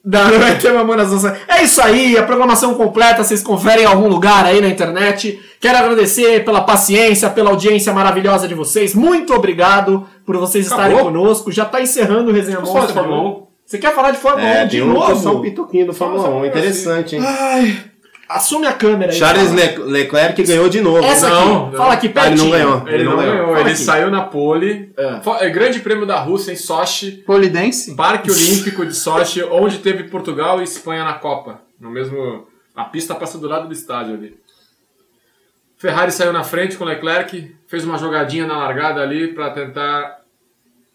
Não, não vai ter Mamonas Assassinas. É isso aí, a programação completa vocês conferem em algum lugar aí na internet. Quero agradecer pela paciência, pela audiência maravilhosa de vocês. Muito obrigado por vocês estarem Acabou? conosco. Já tá encerrando o Resenha Monstra. de Fórmula 1? Você quer falar de Fórmula 1 É, de tem um, novo? só um pitoquinho do Fórmula Só- só 1. Interessante, hein? Ai, assume a câmera aí. Charles. Le- Leclerc ganhou de novo. Essa Não, aqui, não. fala aqui Ah, ele pertinho. não ganhou. Ele não ganhou, Fala ele aqui. saiu na pole. É. É, Grande Prêmio da Rússia em Sochi, Polidense? Parque Olímpico de Sochi, onde teve Portugal e Espanha na Copa. No mesmo. A pista passa do lado do estádio ali. Ferrari saiu na frente com Leclerc, fez uma jogadinha na largada ali para tentar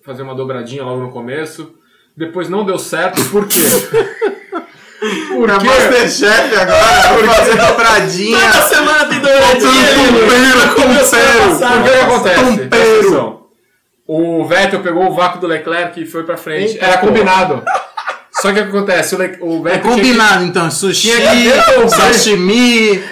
fazer uma dobradinha logo no começo. Depois não deu certo, por quê? Por É quê? Masterchef agora, vou fazer dobradinha. Toda semana tem dobradinha. Tompeiro, tompeiro. Por que que acontece? Atenção. O Vettel pegou o vácuo do Leclerc e foi pra frente. Eita, Era combinado. Só que o que acontece? O, Le... o É Vettel que- combinado, então. Sushi, que sashimi.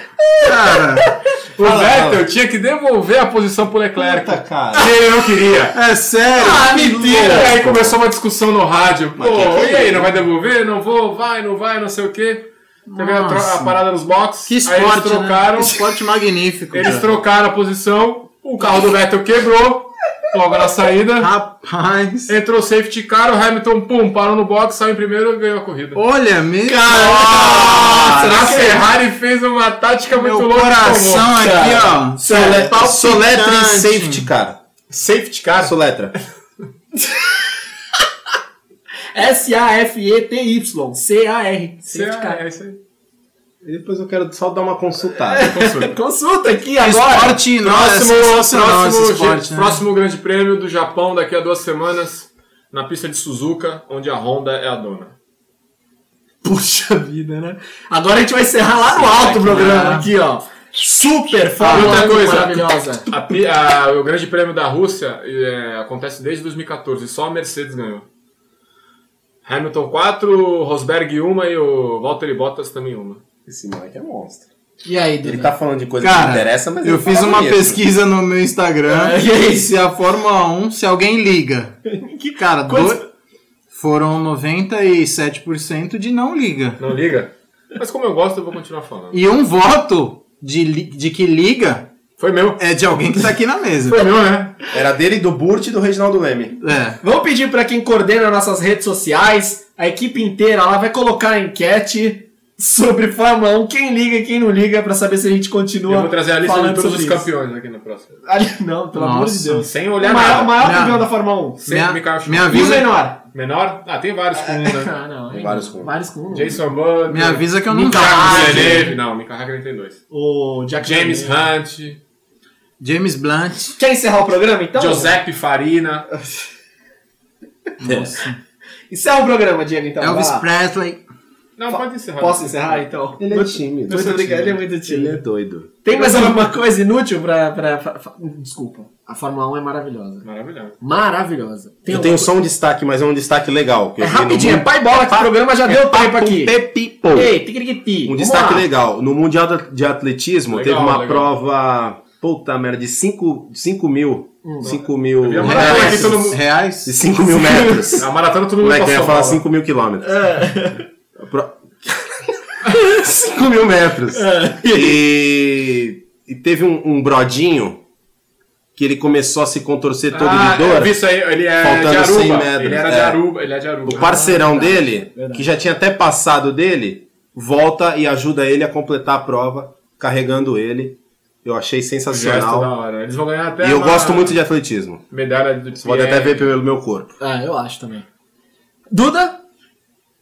Cara, O Fala, Vettel fala. tinha que devolver a posição pro Leclerc. Puta, cara. E ele não queria. é sério. Ah, E mentira. aí começou uma discussão no rádio. Pô, Mas é e aí, não vai devolver? Não vou, vai, não vai, não sei o quê. Teve a, a parada nos boxes. Que aí eles esporte, trocaram. né? Que esporte magnífico. Eles cara. trocaram a posição. O carro do Vettel quebrou. Logo na saída. Rapaz. Entrou o safety car, o Hamilton, pum, parou no box, saiu em primeiro e ganhou a corrida. Olha, meu. Nossa, a Ferrari fez uma tática muito Meu louca. coração tomou. aqui, ó. Sole- palpitante. Soletra e safety car. Safety car? Soletra. S-A-F-E-T-Y. C-A-R. Safety car. É isso aí. E depois eu quero só dar uma consultada. Consulta aqui agora. Esporte, nossa, Próximo, é próximo, esporte, né? próximo grande prêmio do Japão daqui a duas semanas, na pista de Suzuka, onde a Honda é a dona. Puxa vida, né? Agora a gente vai encerrar lá no alto o programa. Aqui, ó. Super Fórmula outra 1 coisa. maravilhosa. A a- o grande prêmio da Rússia é, acontece desde 2014, só a Mercedes ganhou. Hamilton 4, Rosberg 1 e o Valtteri Bottas também uma. Esse moleque é monstro. E aí, Ele Duda? tá falando de coisa que Cara, não interessa, mas eu ele fiz uma bonito. pesquisa no meu Instagram. É, e aí? Se a Fórmula 1, se alguém liga Que- Cara, Quantos- do- foram 97% de não liga. Não liga? Mas como eu gosto, eu vou continuar falando. E um voto de, li- de que liga Foi meu. é de alguém que tá aqui na mesa. Foi meu, né? Era dele, do Burt e do Reginaldo Leme. É. Vamos pedir para quem coordena nossas redes sociais, a equipe inteira lá vai colocar a enquete sobre Fórmula 1, quem liga e quem não liga, para saber se a gente continua Eu vou trazer a lista de falando todos os sobre isso. campeões aqui no próximo. Ali- Não, pelo amor de Nossa. Deus. Sem O olhar maior, nada. o maior Minha- campeão da Fórmula 1. Sem Minha- Michael Schumacher. E o menor? Menor? Ah, tem vários com um, né? Ah, não. Tem hein? vários com. Vários com. Jason Butler. Me avisa que eu não vou. Hakkinen. Villeneuve. Não, Hakkinen tem dois. O Jack James. Hunt. James Blunt. Quer encerrar o programa então? Giuseppe Farina. Nossa. Encerra o programa, Diego, então. Elvis. Presley. Não, pode encerrar. Posso encerrar então? Ele é tímido. Muito obrigado, ele é muito Ele é tímido. doido. Tem mais alguma coisa inútil pra, pra, fa- fa- Desculpa. A Fórmula 1 é maravilhosa. Maravilhoso. Maravilhosa. Tem Eu tenho alguma só um destaque, mas é um destaque legal. que É rapidinho, é pai bola que o programa já deu tempo aqui. Pepipo. Ei, tiquiriquiti. Um Vamos destaque lá. legal. No Mundial de Atletismo, Legal, teve uma legal. prova, puta merda, de 5 mil. 5 mil. Eu vi a reais. Reais. De 5 mil metros. A maratona todo Como mundo é que eu ia falar bola. 5 mil quilômetros? É. Pro- 5 mil metros. É. E, e teve um, um brodinho que ele começou a se contorcer todo Ah, de eu dor. vi isso aí, ele é Faltando de 100 Aruba. metros, Ele era de é. Aruba, ele é de Aruba. O parceirão verdade, dele, verdade. que já tinha até passado dele, volta e ajuda ele a completar a prova, carregando ele. Eu achei Gesto da sensacional. hora. Eles vão ganhar até E eu uma gosto muito de atletismo. medalha do Você pode até ver pelo meu corpo. Ah, eu acho também. Duda?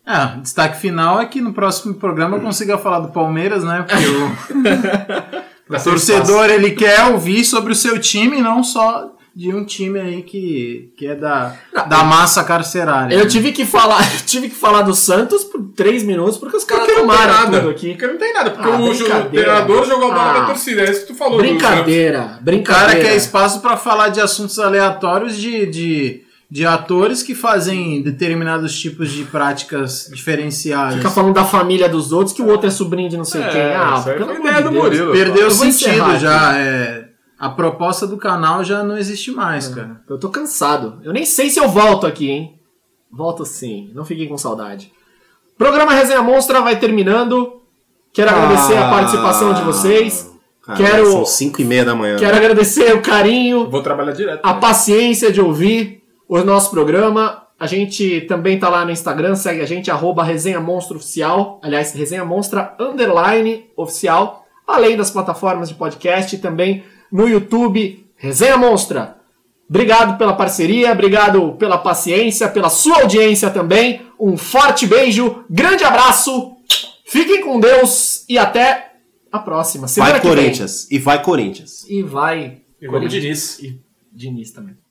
Ah, destaque final é que no próximo programa eu consiga falar do Palmeiras, né? Porque o, o torcedor ele quer ouvir sobre o seu time, não só de um time aí que, que é da, da massa carcerária. Eu né? tive que falar, eu tive que falar do Santos por três minutos porque os caras não tomaram nada. tudo aqui. Porque não tem nada. Porque Ah, o, brincadeira. treinador jogou a bola Ah. na torcida. É isso que tu falou. do Brincadeira, O cara brincadeira. quer espaço para falar de assuntos aleatórios de, de, de atores que fazem determinados tipos de práticas diferenciadas. Fica falando da família dos outros que o outro é sobrinho de não sei É, quem. Ah, pelo amor ideia de Deus. Murilo. Perdeu Eu o sentido já. É, a proposta do canal já não existe mais, cara. Eu tô cansado. Eu nem sei se eu volto aqui, hein? Volto sim. Não fiquem com saudade. Programa Resenha Monstra vai terminando. Quero agradecer a participação de vocês. Cara, Quero- São 5 e meia da manhã. Quero agradecer o carinho, Vou trabalhar direto. a né? paciência de ouvir o nosso programa. A gente também tá lá no Instagram, segue a gente, arroba Resenha Monstra Oficial. Aliás, Resenha Monstra Underline Oficial. Além das plataformas de podcast, também no YouTube, Resenha Monstra. Obrigado pela parceria, obrigado pela paciência, pela sua audiência também. Um forte beijo, grande abraço, fiquem com Deus e até a próxima. Semana Vai que vem. Corinthians. E vai Corinthians. E vai. E vamos Corinthians. Diniz. E Diniz também.